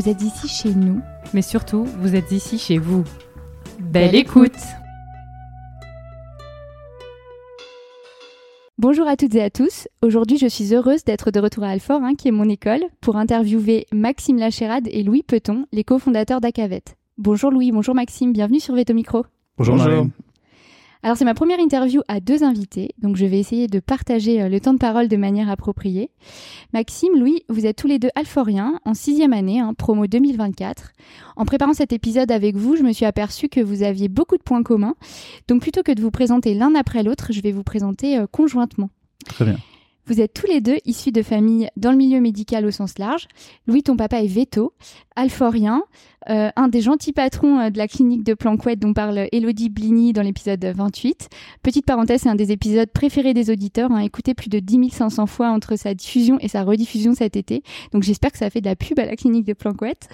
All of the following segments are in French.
Vous êtes ici chez nous. Mais surtout, vous êtes ici chez vous. Belle, écoute Bonjour à toutes et à tous. Aujourd'hui, je suis heureuse d'être de retour à Alfort, hein, qui est mon école, pour interviewer Maxime Lachérade et Louis Peton, les cofondateurs d'Acavet. Bonjour Louis, bonjour Maxime, bienvenue sur Veto Micro. Bonjour, bonjour. Alors c'est ma première interview à deux invités, donc je vais essayer de partager euh, le temps de parole de manière appropriée. Maxime, Louis, vous êtes tous les deux alforiens en sixième année, hein, promo 2024. En préparant cet épisode avec vous, je me suis aperçu que vous aviez beaucoup de points communs. Donc plutôt que de vous présenter l'un après l'autre, je vais vous présenter euh, conjointement. Très bien. Vous êtes tous les deux issus de familles dans le milieu médical au sens large. Louis, ton papa est veto, alforien, euh, un des gentils patrons euh, de la clinique de Planquette dont parle Elodie Bligny dans l'épisode 28. Petite parenthèse, c'est un des épisodes préférés des auditeurs, hein, écouté plus de 10 500 fois entre sa diffusion et sa rediffusion cet été. Donc j'espère que ça fait de la pub à la clinique de Planquette.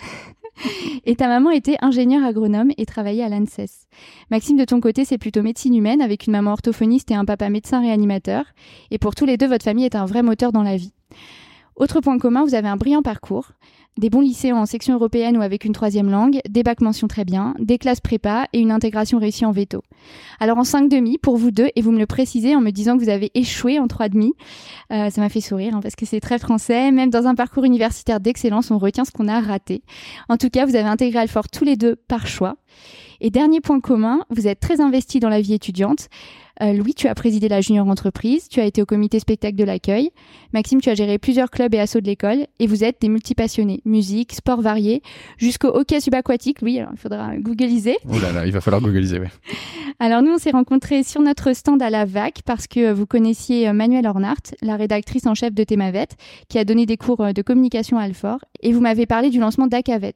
et ta maman était ingénieure agronome et travaillait à l'ANSES. Maxime, de ton côté, c'est plutôt médecine humaine avec une maman orthophoniste et un papa médecin réanimateur. Et pour tous les deux, votre famille est un vrai moteur dans la vie. Autre point commun, vous avez un brillant parcours des bons lycées en section européenne ou avec une troisième langue, des bacs mention très bien, des classes prépa et une intégration réussie en veto. Alors en 5 demi pour vous deux, et vous me le précisez en me disant que vous avez échoué en 3 demi, euh, ça m'a fait sourire hein, parce que c'est très français, même dans un parcours universitaire d'excellence, on retient ce qu'on a raté. En tout cas, vous avez intégré Alfort tous les deux par choix. Et dernier point commun, vous êtes très investi dans la vie étudiante. Euh, Louis, tu as présidé la junior entreprise, tu as été au comité spectacle de l'accueil. Maxime, tu as géré plusieurs clubs et assauts de l'école et vous êtes des multipassionnés, musique, sport varié, jusqu'au hockey subaquatique. Oui, alors il faudra googliser. Oh là là, il va falloir googliser, oui. Alors nous, on s'est rencontrés sur notre stand à la VAC parce que vous connaissiez euh, Manuel Ornart, la rédactrice en chef de Thémavet, qui a donné des cours euh, de communication à Alfort, et vous m'avez parlé du lancement d'Acavet.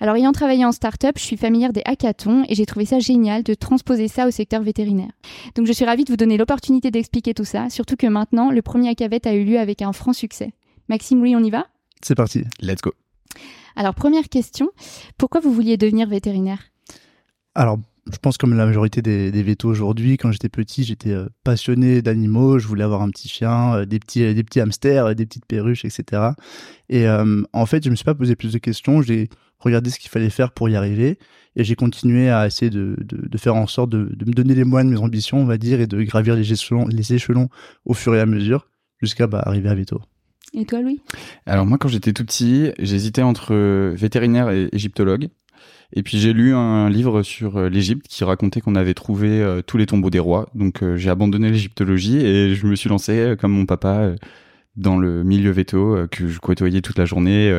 Alors, ayant travaillé en start-up, je suis familière des hackathons et j'ai trouvé ça génial de transposer ça au secteur vétérinaire. Donc, je suis ravie de vous donner l'opportunité d'expliquer tout ça, surtout que maintenant, le premier Hackavet a eu lieu avec un franc succès. Maxime, oui, on y va? C'est parti, let's go. Alors, première question, pourquoi vous vouliez devenir vétérinaire? Alors, je pense comme la majorité des, des vétos aujourd'hui, quand j'étais petit, j'étais euh, passionné d'animaux, je voulais avoir un petit chien, euh, des, petits, euh, des petits hamsters, des petites perruches, etc. Et en fait, je me suis pas posé plus de questions, j'ai regardé ce qu'il fallait faire pour y arriver, et j'ai continué à essayer de, de, de, faire en sorte de, de, me donner les moyens de mes ambitions, on va dire, et de gravir les échelons, les échelons au fur et à mesure, jusqu'à bah, arriver à Veto. Et toi, Louis? Alors moi, quand j'étais tout petit, j'hésitais entre vétérinaire et égyptologue. Et puis j'ai lu un livre sur euh, l'Égypte qui racontait qu'on avait trouvé euh, tous les tombeaux des rois. Donc euh, j'ai abandonné l'égyptologie et je me suis lancé comme mon papa dans le milieu veto que je côtoyais toute la journée.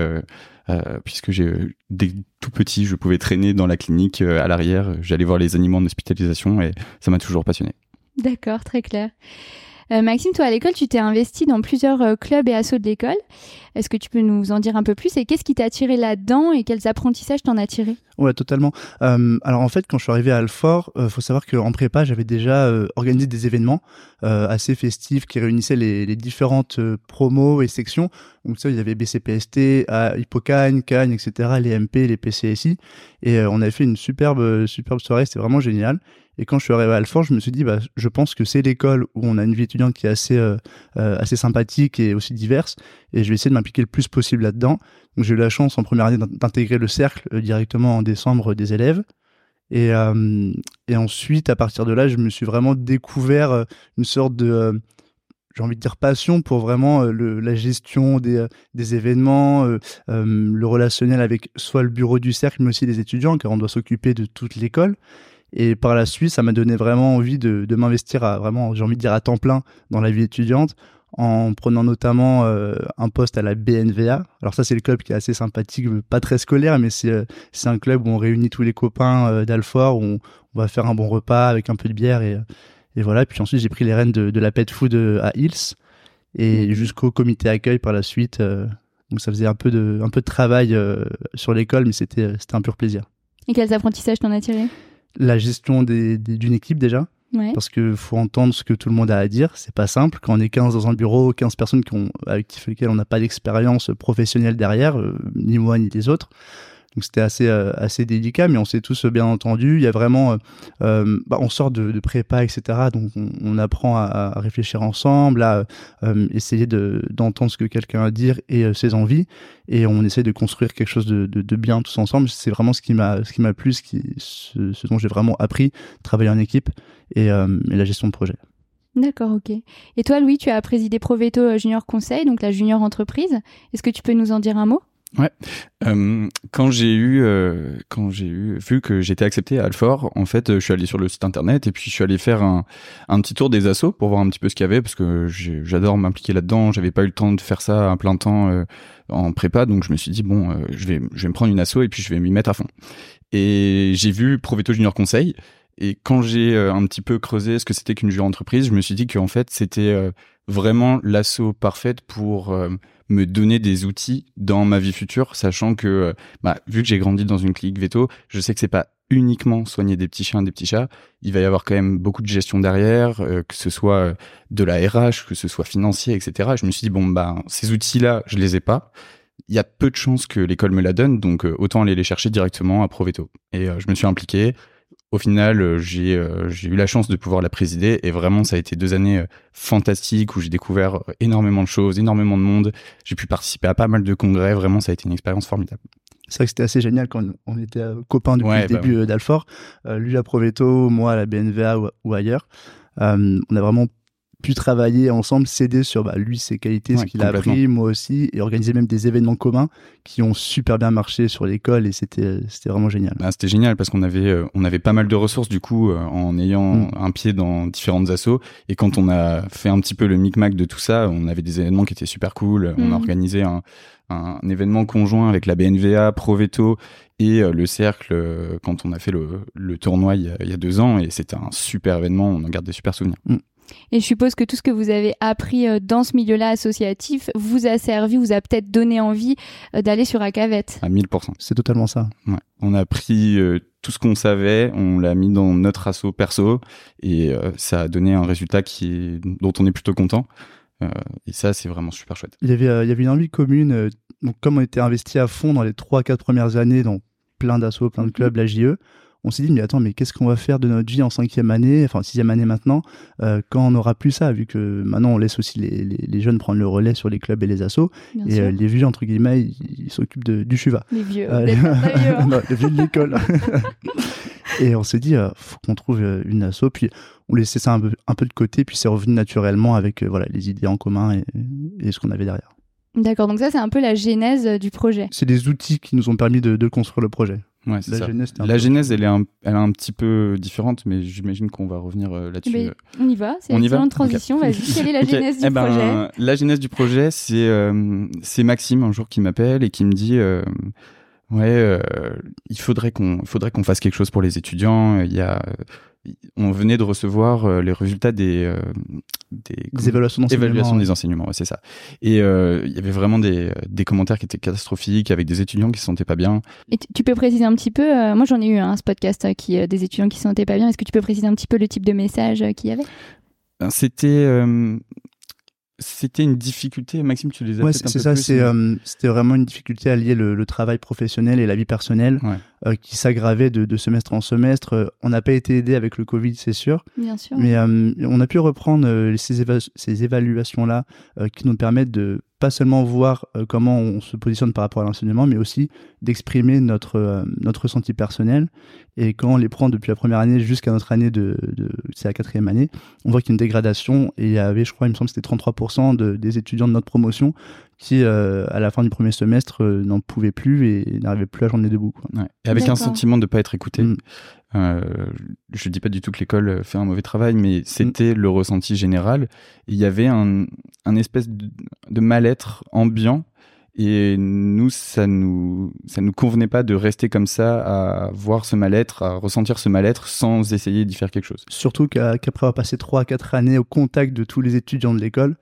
Puisque j'ai dès tout petit, je pouvais traîner dans la clinique à l'arrière, j'allais voir les animaux en hospitalisation et ça m'a toujours passionné. D'accord, très clair. Euh, Maxime, toi à l'école, tu t'es investi dans plusieurs euh, clubs et assos de l'école. Est-ce que tu peux nous en dire un peu plus et qu'est-ce qui t'a attiré là-dedans et quels apprentissages t'en as tiré? Ouais, totalement. Euh, alors en fait, quand je suis arrivé à Alfort, euh, faut savoir qu'en prépa, j'avais déjà organisé des événements assez festifs qui réunissaient les, différentes promos et sections. Donc ça, il y avait BCPST, Hippocagne, Cagne, etc., les MP, les PCSI, et on avait fait une superbe, superbe soirée. C'était vraiment génial. Et quand je suis arrivé à Alfort, je me suis dit, bah, je pense que c'est l'école où on a une vie étudiante qui est assez, euh, euh, assez sympathique et aussi diverse. Et je vais essayer de m'impliquer le plus possible là-dedans. Donc j'ai eu la chance en première année d'intégrer le cercle euh, directement en décembre des élèves. Et, ensuite, à partir de là, je me suis vraiment découvert une sorte de j'ai envie de dire passion pour vraiment la gestion des, des événements, le relationnel avec soit le bureau du cercle, mais aussi les étudiants, car on doit s'occuper de toute l'école. Et par la suite, ça m'a donné vraiment envie de, de m'investir à vraiment, j'ai envie de dire à temps plein dans la vie étudiante, en prenant notamment euh, un poste à la BNVA. Alors ça, c'est le club qui est assez sympathique, pas très scolaire, mais c'est euh, c'est un club où on réunit tous les copains euh, d'Alfort, où on, va faire un bon repas avec un peu de bière et, et voilà. Puis ensuite, j'ai pris les rênes de, de la pet food à Hills et jusqu'au comité accueil par la suite. donc ça faisait un peu de un peu de travail sur l'école, mais c'était c'était un pur plaisir. Et quels apprentissages t'en as tiré La gestion des, d'une équipe déjà parce qu'il faut entendre ce que tout le monde a à dire. C'est pas simple. Quand on est 15 dans un bureau, 15 personnes qui ont, avec lesquelles on n'a pas d'expérience professionnelle derrière, euh, ni moi ni les autres, donc c'était assez euh, assez délicat, mais on s'est tous bien entendu. Il y a vraiment, euh, euh, bah, on sort de, de, prépa, etc. Donc on, apprend à, réfléchir ensemble, à essayer d'entendre ce que quelqu'un a à dire et ses envies, et on essaie de construire quelque chose de, de, bien tous ensemble. C'est vraiment ce qui m'a ce qui m'a plu, ce, dont j'ai vraiment appris, travailler en équipe et, et la gestion de projet. D'accord, ok. Et toi, Louis, tu as présidé Proveto Junior Conseil, donc la junior entreprise. Est-ce que tu peux nous en dire un mot? Ouais. Euh, quand j'ai eu, euh, quand j'ai eu vu que j'étais accepté à Alfort, en fait, je suis allé sur le site internet et puis je suis allé faire un, un petit tour des assos pour voir un petit peu ce qu'il y avait parce que j'adore m'impliquer là-dedans. J'avais pas eu le temps de faire ça à plein temps euh, en prépa, donc je me suis dit bon, euh, je vais, je vais me prendre une asso et puis je vais m'y mettre à fond. Et j'ai vu Proveto Junior Conseil. Et quand j'ai euh, un petit peu creusé ce que c'était qu'une junior entreprise, je me suis dit qu'en fait, c'était vraiment l'assaut parfaite pour me donner des outils dans ma vie future, sachant que, euh, bah, vu que j'ai grandi dans une clinique veto, je sais que c'est pas uniquement soigner des petits chiens, des petits chats. Il va y avoir quand même beaucoup de gestion derrière, euh, que ce soit euh, de la RH, que ce soit financier, etc. je me suis dit bon bah ces outils-là, je les ai pas. Il y a peu de chances que l'école me la donne, donc autant aller les chercher directement à Proveto. Et je me suis impliqué au final, euh, euh, j'ai eu la chance de pouvoir la présider et vraiment, ça a été deux années euh, fantastiques où j'ai découvert énormément de choses, énormément de monde. J'ai pu participer à pas mal de congrès. Vraiment, ça a été une expérience formidable. C'est vrai que c'était assez génial quand on était copains depuis le bah début d'Alfort. lui à Proveto, moi à la BNVA ou, ailleurs. on a vraiment pu travailler ensemble, s'aider sur bah, lui ses qualités, ce qu'il a appris, moi aussi, et organiser même des événements communs qui ont super bien marché sur l'école et c'était c'était vraiment génial. Bah, c'était génial parce qu'on avait euh, on avait pas mal de ressources du coup euh, en ayant mm. un pied dans différentes assos et quand on a fait un petit peu le micmac de tout ça, on avait des événements qui étaient super cool. On a mm. organisé un, un, événement conjoint avec la BNVA, Proveto et euh, le cercle quand on a fait le, le tournoi il y, a, deux ans et c'était un super événement. On en garde des super souvenirs. Mm. Et je suppose que tout ce que vous avez appris euh, dans ce milieu-là associatif vous a servi, vous a peut-être donné envie euh, d'aller sur Acavette. À 1000%. C'est totalement ça. Ouais. On a pris euh, tout ce qu'on savait, on l'a mis dans notre asso perso et ça a donné un résultat qui dont on est plutôt content. et ça, c'est vraiment super chouette. Il y avait, il y avait une envie commune. donc, comme on était investi à fond dans les 3-4 premières années dans plein d'assauts, plein de clubs, la JE, on s'est dit mais attends mais qu'est-ce qu'on va faire de notre vie en cinquième année, enfin sixième année maintenant, euh, quand on n'aura plus ça, vu que maintenant on laisse aussi les, jeunes prendre le relais sur les clubs et les assos, et euh, les vieux entre guillemets ils s'occupent du chuva. Les vieux, euh, les, vieux. de l'école. et on s'est dit faut qu'on trouve une asso, puis on laissait ça un peu, un peu de côté, puis c'est revenu naturellement avec voilà les idées en commun et, ce qu'on avait derrière. D'accord, donc ça c'est un peu la genèse du projet. C'est des outils qui nous ont permis de construire le projet. Ouais, la, ça. Genèse, la genèse, elle est, un, elle est un petit peu différente, mais j'imagine qu'on va revenir euh, là-dessus. on y va, c'est une excellente transition. Vas-y, quelle est la genèse du eh ben, projet? La genèse du projet, c'est euh, c'est Maxime un jour qui m'appelle et qui me dit euh, ouais, euh, il faudrait qu'on faudrait qu'on fasse quelque chose pour les étudiants. Il y a on venait de recevoir euh, les résultats des, euh, des, évaluations d'enseignement. des enseignements, c'est ça. Et euh, il y avait vraiment des, des, commentaires qui étaient catastrophiques avec des étudiants qui se sentaient pas bien. Et tu peux préciser un petit peu, moi j'en ai eu un ce podcast qui des étudiants qui se sentaient pas bien. Est-ce que tu peux préciser un petit peu le type de message qu'il y avait? Ben, C'était c'était une difficulté, Maxime, tu les as ouais, c'est ça, c'est, euh, c'était vraiment une difficulté à lier le, travail professionnel et la vie personnelle euh, qui s'aggravait de, semestre en semestre. On n'a pas été aidé avec le Covid, c'est sûr. Bien sûr. Mais euh, on a pu reprendre ces, ces évaluations-là qui nous permettent de pas seulement voir euh, comment on se positionne par rapport à l'enseignement, mais aussi d'exprimer notre, euh, notre ressenti personnel. Et quand on les prend depuis la première année jusqu'à notre année de, de c'est la quatrième année, on voit qu'il y a une dégradation. Et il y avait, je crois, il me semble que c'était 33% de, des étudiants de notre promotion qui, euh, à la fin du premier semestre, n'en pouvaient plus et n'arrivaient plus à journée debout. Quoi. Ouais. Et avec un sentiment de ne pas être écouté. Mm. Euh, je dis pas du tout que l'école fait un mauvais travail, mais c'était le ressenti général. Il y avait un, un espèce de, de mal-être ambiant. Et nous, ça nous, ça nous convenait pas de rester comme ça, à voir ce mal-être, à ressentir ce mal-être sans essayer d'y faire quelque chose. Surtout qu'après avoir passé 3 à 4 années au contact de tous les étudiants de l'école,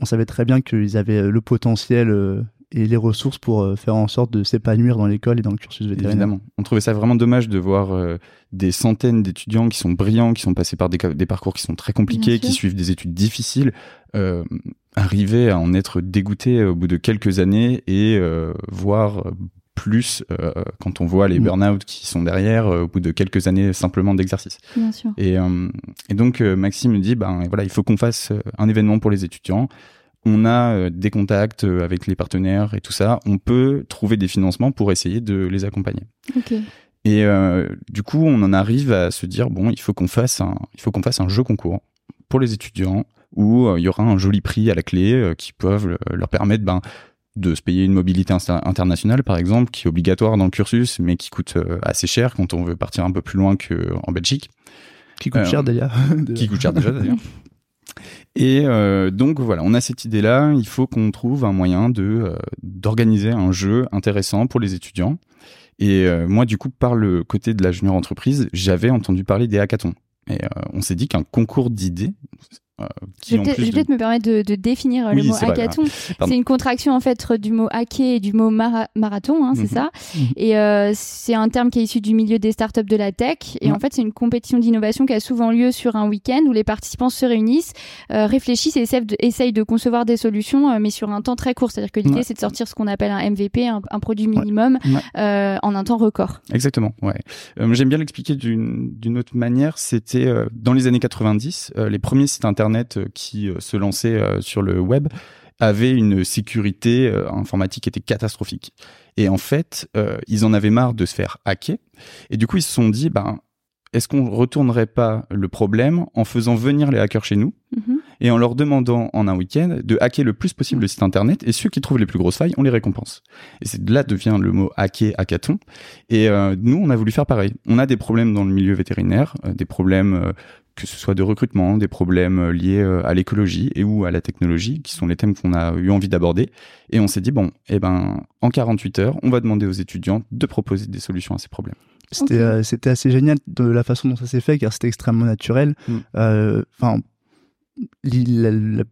on savait très bien qu'ils avaient le potentiel euh, et les ressources pour euh, faire en sorte de s'épanouir dans l'école et dans le cursus vétérinaire. Évidemment. On trouvait ça vraiment dommage de voir euh, des centaines d'étudiants qui sont brillants, qui sont passés par des, des parcours qui sont très compliqués, qui suivent des études difficiles, euh, arriver à en être dégoûtés au bout de quelques années et euh, voir plus euh, quand on voit les mm. burn-out qui sont derrière au bout de quelques années simplement d'exercice. Et, et, donc Maxime me dit, ben voilà, il faut qu'on fasse un événement pour les étudiants on a euh, des contacts euh, avec les partenaires et tout ça, on peut trouver des financements pour essayer de les accompagner. Et euh, du coup, on en arrive à se dire bon, il faut qu'on fasse un, il faut qu'on fasse un jeu concours pour les étudiants où il y aura un joli prix à la clé qui peuvent leur permettre ben, de se payer une mobilité internationale, par exemple, qui est obligatoire dans le cursus, mais qui coûte assez cher quand on veut partir un peu plus loin qu'en Belgique. Qui coûte cher d'ailleurs. Qui coûte cher déjà d'ailleurs. Et euh, donc voilà, on a cette idée-là. Il faut qu'on trouve un moyen euh, d'organiser un jeu intéressant pour les étudiants. Et euh, moi, du coup, par le côté de la junior entreprise, j'avais entendu parler des hackathons. Et on s'est dit qu'un concours d'idées, euh, je vais peut-être me permettre de, définir le mot hackathon. C'est une contraction en fait du mot hacker et du mot marathon, hein, c'est mhm. ça. Mhm. Et euh, c'est un terme qui est issu du milieu des startups de la tech. Et en fait, c'est une compétition d'innovation qui a souvent lieu sur un week-end où les participants se réunissent, euh, réfléchissent et essayent de, concevoir des solutions, mais sur un temps très court. C'est-à-dire que l'idée, c'est de sortir ce qu'on appelle un MVP, un, produit minimum, en un temps record. Exactement. Ouais. J'aime bien l'expliquer d'une autre manière. C'était dans les années 90, les premiers sites internet Internet euh, qui euh, se lançait euh, sur le web avait une sécurité informatique qui était catastrophique. Et en fait, ils en avaient marre de se faire hacker. Et du coup, ils se sont dit, ben, est-ce qu'on retournerait pas le problème en faisant venir les hackers chez nous mhm. et en leur demandant en un week-end de hacker le plus possible le site internet et ceux qui trouvent les plus grosses failles, on les récompense. Et c'est là devient le mot hacker, hackathon. Et nous, on a voulu faire pareil. On a des problèmes dans le milieu vétérinaire, des problèmes que ce soit de recrutement, des problèmes euh, liés euh, à l'écologie et ou à la technologie, qui sont les thèmes qu'on a eu envie d'aborder. Et on s'est dit, bon, eh ben, en 48 heures, on va demander aux étudiants de proposer des solutions à ces problèmes. C'était euh, c'était assez génial de la façon dont ça s'est fait, car c'était extrêmement naturel. Mm. Enfin, la,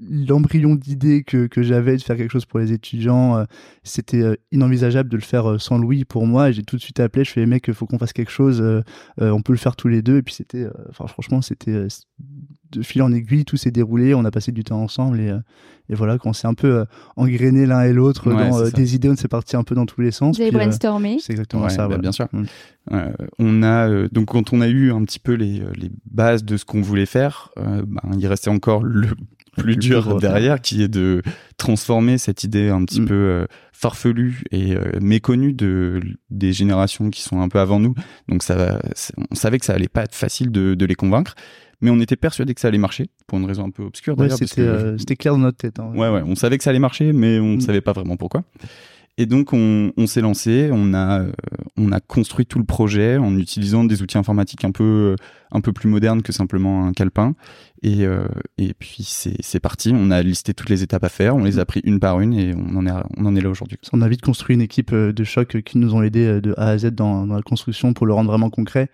l'embryon d'idée que, que j'avais de faire quelque chose pour les étudiants, euh, c'était euh, inenvisageable de le faire euh, sans Louis pour moi. J'ai tout de suite appelé, je fais mec, il faut qu'on fasse quelque chose, on peut le faire tous les deux. Et puis c'était, enfin franchement, c'était de fil en aiguille, tout s'est déroulé, on a passé du temps ensemble et, et voilà, quand on s'est un peu engrainé l'un et l'autre dans des idées, on s'est parti un peu dans tous les sens. Vous avez brainstormé? c'est exactement ça. Bah, bien sûr. Mm. on a donc quand on a eu un petit peu les, les bases de ce qu'on voulait faire, ben, il restait encore le plus dur derrière, qui est de transformer cette idée un petit mm. peu euh, farfelue et euh, méconnue de des générations qui sont un peu avant nous. Donc ça, on savait que ça allait pas être facile de, de les convaincre mais on était persuadé que ça allait marcher pour une raison un peu obscure d'ailleurs. Euh, c'était clair dans notre tête. Hein. Ouais, ouais, on savait que ça allait marcher, mais on ne mm. savait pas vraiment pourquoi. Et donc on, on s'est lancé, on a euh, on a construit tout le projet en utilisant des outils informatiques un peu un peu plus modernes que simplement un calepin. Et euh, et puis c'est c'est parti. On a listé toutes les étapes à faire, on les a pris une par une et on en est on en est là aujourd'hui. On a vite construit une équipe euh, de choc qui nous ont aidé de A à Z dans, dans la construction pour le rendre vraiment concret.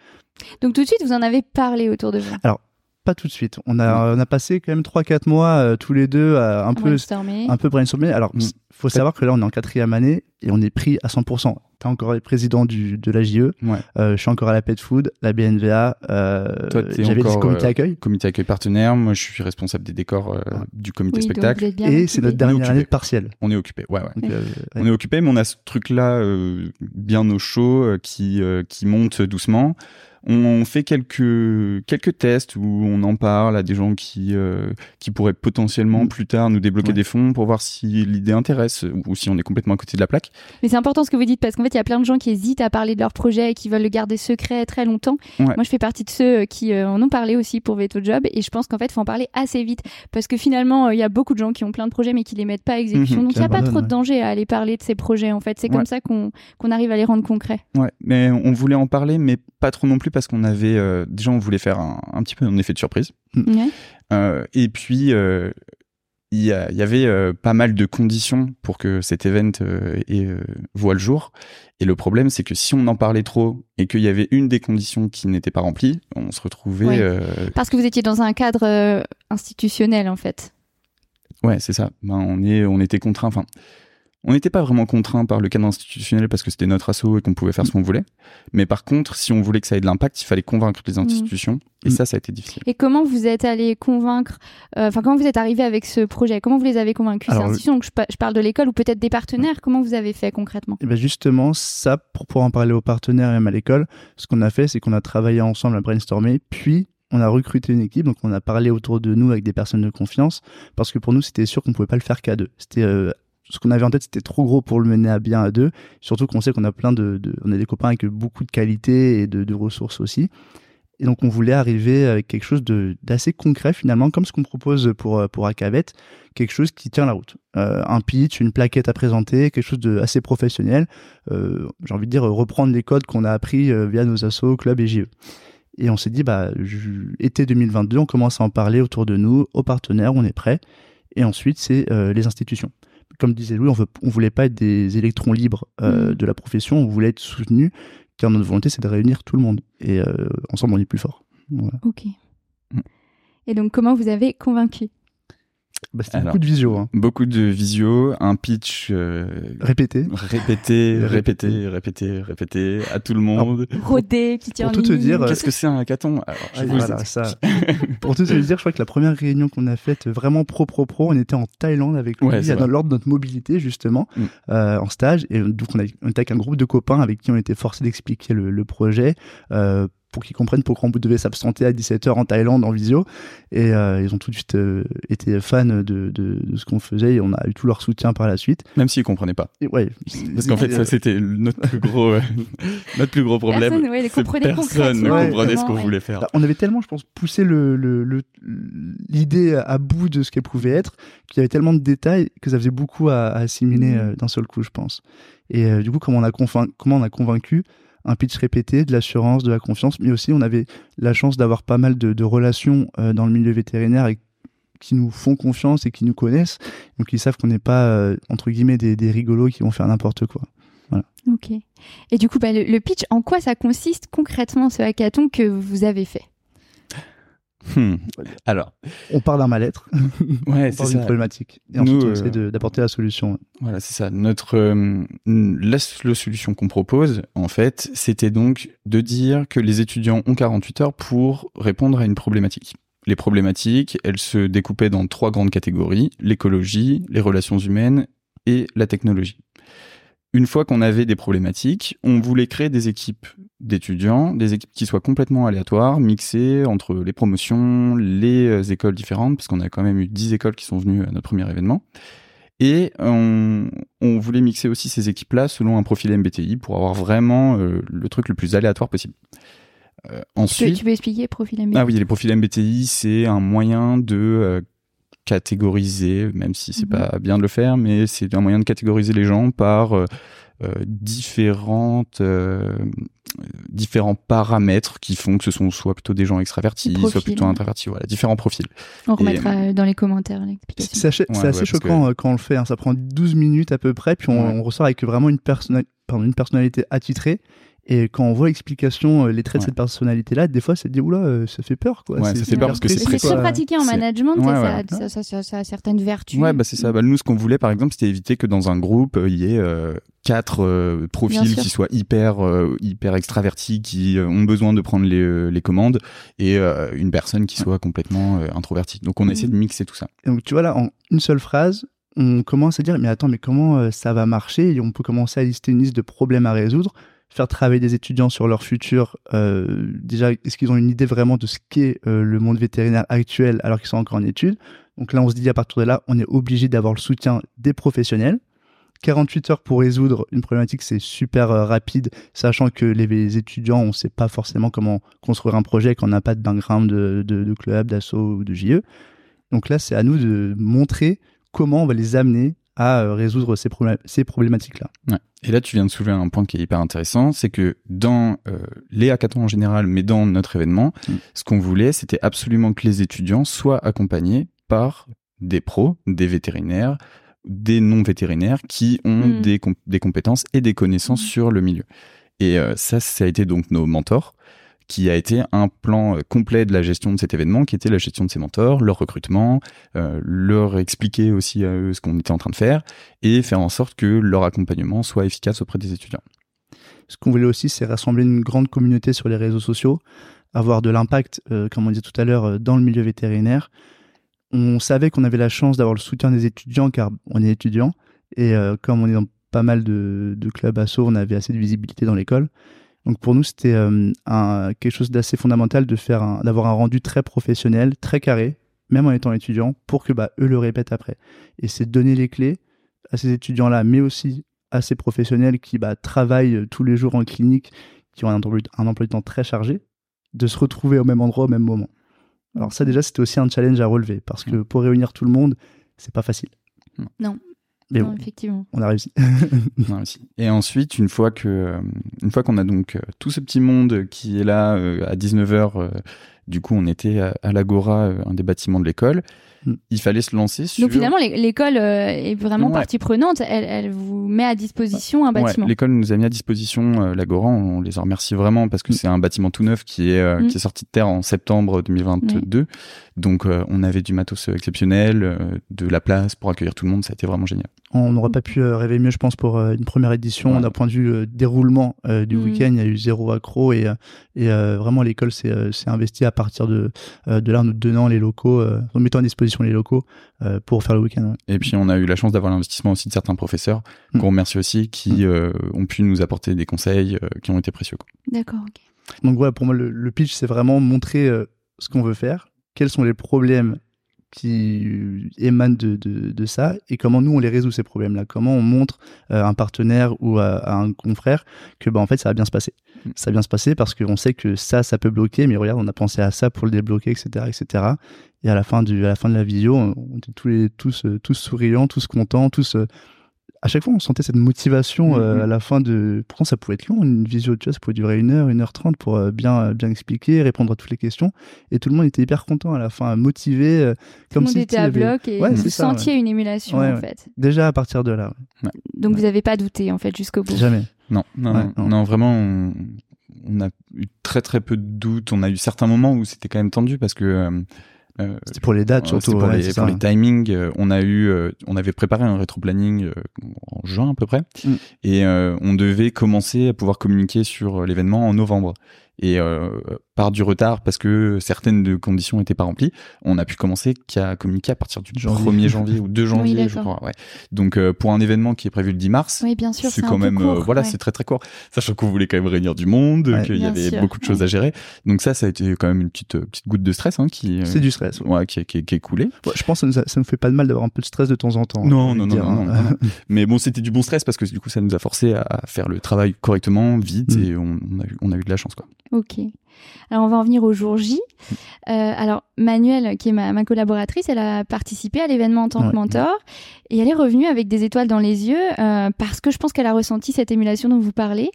Donc tout de suite vous en avez parlé autour de vous. Alors pas tout de suite. On a, on a passé quand même 3-4 mois euh, tous les deux à un, peu, un peu brainstormer. Alors, il mm. faut savoir que là, on est en quatrième année et on est pris à 100%. Tu es encore le président du, de la JE. Euh, je suis encore à la Pet Food, la BNVA. Euh, J'avais le comité accueil. comité accueil partenaire. Moi, je suis responsable des décors du comité spectacle. Et c'est notre dernière année de partiel. On est occupé. Ouais, ouais. On est occupé, mais on a ce truc-là bien au chaud qui, qui monte doucement On fait quelques quelques tests où on en parle à des gens qui euh, qui pourraient potentiellement Mm. plus tard nous débloquer Ouais. des fonds pour voir si l'idée intéresse ou si on est complètement à côté de la plaque. Mais c'est important ce que vous dites parce qu'en fait, il y a plein de gens qui hésitent à parler de leur projet et qui veulent le garder secret très longtemps. Ouais. Moi, je fais partie de ceux euh, qui euh, en ont parlé aussi pour Veto Job et je pense qu'en fait, il faut en parler assez vite parce que finalement, euh, il y a beaucoup de gens qui ont plein de projets mais qui les mettent pas à exécution. Mhm, Donc, il n'y a pas trop de danger à aller parler de ces projets en fait. C'est Ouais. comme ça qu'on qu'on arrive à les rendre concrets. Ouais, mais on voulait en parler, mais pas trop non plus parce qu'on avait euh, déjà on voulait faire un, un petit peu un effet de surprise. Ouais. Euh, et puis euh, il y, avait euh, pas mal de conditions pour que cet event euh, ait, euh, voit le jour. Et le problème, c'est que si on en parlait trop et qu'il y avait une des conditions qui n'était pas remplie, on se retrouvait. Ouais. euh, Parce que vous étiez dans un cadre euh, institutionnel en fait. Ouais, c'est ça. Ben, on, est, on était contraint. Enfin, on n'était pas vraiment contraint par le cadre institutionnel parce que c'était notre assaut et qu'on pouvait faire ce qu'on voulait. Mais par contre, si on voulait que ça ait de l'impact, il fallait convaincre les institutions. Et Mm. ça, ça a été difficile. Et comment vous êtes allé convaincre, euh, enfin comment vous êtes arrivé avec ce projet? Comment vous les avez convaincus? Ces Alors, institutions, donc je, pa- je parle de l'école ou peut-être des partenaires. Comment vous avez fait concrètement? Et ben justement, ça, pour pouvoir en parler aux partenaires et même à l'école, ce qu'on a fait, c'est qu'on a travaillé ensemble à brainstormer, puis on a recruté une équipe, donc on a parlé autour de nous avec des personnes de confiance, parce que pour nous, c'était sûr qu'on pouvait pas le faire qu'à deux. C'était euh, ce qu'on avait en tête, c'était trop gros pour le mener à bien à deux. Surtout qu'on sait qu'on a plein de, on a des copains avec beaucoup de qualité et de, ressources aussi. Et donc on voulait arriver avec quelque chose d'assez concret finalement, comme ce qu'on propose pour pour Acavet, quelque chose qui tient la route. Euh, un pitch, une plaquette à présenter, quelque chose de assez professionnel. Euh, J'ai envie de dire reprendre les codes qu'on a appris euh, via nos assos, clubs et JE. Et on s'est dit, bah, été 2022, on commence à en parler autour de nous, aux partenaires, on est prêt. Et ensuite, c'est les institutions. Comme disait Louis, on veut, on voulait pas être des électrons libres euh, Mhm. de la profession, on voulait être soutenus, car notre volonté, c'est de réunir tout le monde. Et euh, ensemble, on est plus fort. Voilà. Ok. Mm. Et donc comment vous avez convaincu? Bah, C'était beaucoup de visio, hein. Beaucoup de visio, un pitch euh, répété. répété, Répété. répété, répété, à tout le monde. Rodé, qui tient Pour tout te dire, euh, Qu'est-ce que c'est un hackathon Alors, je Ah, vous voilà, ça. Pour tout te dire, je crois que la première réunion qu'on a faite vraiment pro pro pro, on était en Thaïlande avec lui, Ouais, dans l'ordre de notre mobilité justement, Mm. euh, en stage. Et donc on, a, on était avec un groupe de copains avec qui on était forcé d'expliquer le, le projet. euh, pour qu'ils comprennent pourquoi on devait s'absenter à 17h en Thaïlande en visio. Et euh, ils ont tout de suite euh, été fans de, de, de ce qu'on faisait et on a eu tout leur soutien par la suite. Même s'ils comprenaient pas. Et ouais, Parce qu'en fait, ça, c'était notre plus gros, euh, notre plus gros problème. Personne, ouais, les C'est comprenait personne ne comprenait ce qu'on ouais. voulait faire. Bah, on avait tellement, je pense, poussé le- le- le- l'idée à bout de ce qu'elle pouvait être, qu'il y avait tellement de détails que ça faisait beaucoup à, à assimiler euh, d'un seul coup, je pense. Et euh, du coup, comment on, a convain- comment on a convaincu un pitch répété, de l'assurance, de la confiance, mais aussi on avait la chance d'avoir pas mal de, relations euh, dans le milieu vétérinaire et qui nous font confiance et qui nous connaissent, donc ils savent qu'on n'est pas, euh, entre guillemets, des, rigolos qui vont faire n'importe quoi. Ok. Et du coup, bah, le, le pitch, en quoi ça consiste concrètement ce hackathon que vous avez fait? Hmm. Alors, On part d'un mal-être, ouais, on c'est ça. problématique, et Nous, ensuite on euh, essaie de- d'apporter la solution. Voilà, c'est ça. Notre euh, la, la solution qu'on propose, en fait, c'était donc de dire que les étudiants ont 48 heures pour répondre à une problématique. Les problématiques, elles se découpaient dans trois grandes catégories l'écologie, les relations humaines et la technologie. Une fois qu'on avait des problématiques, on voulait créer des équipes d'étudiants, des équipes qui soient complètement aléatoires, mixées entre les promotions, les euh, écoles différentes, parce qu'on a quand même eu 10 écoles qui sont venues à notre premier événement. Et on, on voulait mixer aussi ces équipes-là selon un profil MBTI pour avoir vraiment euh, le truc le plus aléatoire possible. Euh, tu peux, ensuite, tu peux expliquer profil MBTI ah oui, les profils MBTI, c'est un moyen de euh, catégoriser, même si c'est Mhm. pas bien de le faire, mais c'est un moyen de catégoriser les gens par euh, euh, différentes euh, différents paramètres qui font que ce sont soit plutôt des gens extravertis, soit plutôt ouais. introvertis, voilà, différents profils. On remettra euh, dans les commentaires l'explication. C'est assez, Ouais, ouais, choquant quand on le fait. hein. Ça prend 12 minutes à peu près, puis on, Ouais. on ressort avec vraiment une, personnali- pardon, une personnalité attitrée. Et quand on voit l'explication, euh, les traits Ouais. de cette personnalité-là, des fois, ça te dit, oula, euh, ça fait peur. Quoi. Ouais, C'est- ça fait peur parce que c'est très pratiqué en management, Ouais, ça, ouais. ça, ça, ça- ça a certaines vertus. Ouais, bah c'est ça. Bah, nous, ce qu'on voulait, par exemple, c'était éviter que dans un groupe, euh, il y ait euh, quatre euh, profils qui soient hyper, euh, hyper extravertis, qui euh, ont besoin de prendre les, euh, les commandes, et euh, une personne qui soit complètement euh, introvertie. Donc, on Mhm. essaie de mixer tout ça. Et donc, tu vois, là, en une seule phrase, on commence à dire, mais attends, mais comment euh, ça va marcher? Et on peut commencer à lister une liste de problèmes à résoudre. Faire travailler des étudiants sur leur futur. Euh, déjà, est-ce qu'ils ont une idée vraiment de ce qu'est euh, le monde vétérinaire actuel alors qu'ils sont encore en études? Donc là, on se dit à partir de là, on est obligé d'avoir le soutien des professionnels. 48 heures pour résoudre une problématique, c'est super euh, rapide, sachant que les, étudiants, on ne sait pas forcément comment construire un projet quand on n'a pas de background de, de, de club, d'assaut ou de JE. Donc là, c'est à nous de montrer comment on va les amener à euh, résoudre ces, ces problématiques-là. Ouais. Et là, tu viens de soulever un point qui est hyper intéressant, c'est que dans euh, les hackathons en général, mais dans notre événement, mm. ce qu'on voulait, c'était absolument que les étudiants soient accompagnés par des pros, des vétérinaires, des non-vétérinaires qui ont mm. des, des, compétences et des connaissances mm. sur le milieu. Et euh, ça, ça a été donc nos mentors qui a été un plan euh, complet de la gestion de cet événement, qui était la gestion de ses mentors, leur recrutement, euh, leur expliquer aussi à eux ce qu'on était en train de faire, et faire en sorte que leur accompagnement soit efficace auprès des étudiants. Ce qu'on voulait aussi, c'est rassembler une grande communauté sur les réseaux sociaux, avoir de l'impact, euh, comme on disait tout à l'heure, dans le milieu vétérinaire. On savait qu'on avait la chance d'avoir le soutien des étudiants, car on est étudiant, et comme on est dans pas mal de, de clubs assos, on avait assez de visibilité dans l'école. Donc pour nous, c'était euh, quelque chose d'assez fondamental de faire d'avoir un rendu très professionnel, très carré, même en étant étudiant, pour que bah, eux le répètent après. Et c'est donner les clés à ces étudiants-là, mais aussi à ces professionnels qui bah, travaillent euh, tous les jours en clinique, qui ont un emploi, un emploi de temps très chargé, de se retrouver au même endroit au même moment. Alors ça déjà, c'était aussi un challenge à relever, parce que pour réunir tout le monde, c'est pas facile. Non, effectivement. On a réussi. Et ensuite, une fois que, une fois qu'on a donc euh, tout ce petit monde qui est là euh, à 19h, du coup, on était à, l'Agora, euh, un des bâtiments de l'école. Mm. Il fallait se lancer sur. Donc finalement, l'école est vraiment partie prenante. Elle, vous met à disposition un bâtiment. l'école nous a mis à disposition l'Agora. On, les en remercie vraiment parce que mm. c'est un bâtiment tout neuf qui est, mm. qui est sorti de terre en septembre 2022. Donc on avait du matos exceptionnel, de la place pour accueillir tout le monde. Ça a été vraiment génial. On n'aurait pas pu euh, rêver mieux, je pense, pour euh, une première édition. D'un point de vue euh, déroulement du mm. week-end, il y a eu zéro accro et, et vraiment l'école s'est investie à partir de, de là en nous donnant les locaux, en mettant à disposition les locaux pour faire le week-end. Et puis on a eu la chance d'avoir l'investissement aussi de certains professeurs, mm. qu'on remercie aussi, qui mm. ont pu nous apporter des conseils qui ont été précieux. D'accord, Donc voilà, pour moi, le pitch, c'est vraiment montrer ce qu'on veut faire, quels sont les problèmes qui émanent de, de, ça et comment nous on les résout ces problèmes-là, comment on montre à un partenaire ou à, un confrère que bah, en fait ça va bien se passer. Mm. Ça va bien se passer parce qu'on sait que ça, ça peut bloquer, mais regarde, on a pensé à ça pour le débloquer, etc., etc. Et à la fin du, à la fin de la vidéo, on était tous les, tous, euh, tous souriants, tous contents, tous euh, à chaque fois, on sentait cette motivation euh, mm-hmm. à la fin de. Pourtant, ça pouvait être long, une visio, tu vois, ça pouvait durer une heure, une heure trente pour bien, bien expliquer, répondre à toutes les questions. Et tout le monde était hyper content à la fin, motivé. Tout le monde était à bloc et vous sentiez une émulation, en fait. Déjà à partir de là. Donc, vous n'avez pas douté, en fait, jusqu'au bout. Jamais. Non, non, non, vraiment, on, a eu très, très peu de doutes. On a eu certains moments où c'était quand même tendu parce que. Euh, c'était pour les dates surtout. Pour, les, pour les, timings, euh, on a eu, euh, on avait préparé un rétro-planning en juin à peu près, mm. et on devait commencer à pouvoir communiquer sur l'événement en novembre. Et par du retard parce que certaines conditions n'étaient pas remplies, on a pu commencer qu'à communiquer à partir du 1er janvier ou 2 janvier, je crois. Ouais. Donc euh, pour un événement qui est prévu le 10 mars, oui, bien sûr, c'est quand même euh, voilà, c'est très très court. Sachant qu'on voulait quand même réunir du monde, qu'il y avait beaucoup de choses à gérer. Donc ça, ça a été quand même une petite petite goutte de stress hein, qui. C'est du stress. Ouais, qui, qui, qui est coulé. je pense que ça, ça, nous fait pas de mal d'avoir un peu de stress de temps en temps. Non, non, non, non, hein. Mais bon, c'était du bon stress parce que du coup, ça nous a forcé à faire le travail correctement, vite, mm. et on, a eu, on a eu de la chance quoi. Ok. Alors on va en venir au jour J. Euh, alors Manuelle, qui est ma, collaboratrice, elle a participé à l'événement en tant que mentor et elle est revenue avec des étoiles dans les yeux euh, parce que je pense qu'elle a ressenti cette émulation dont vous parlez.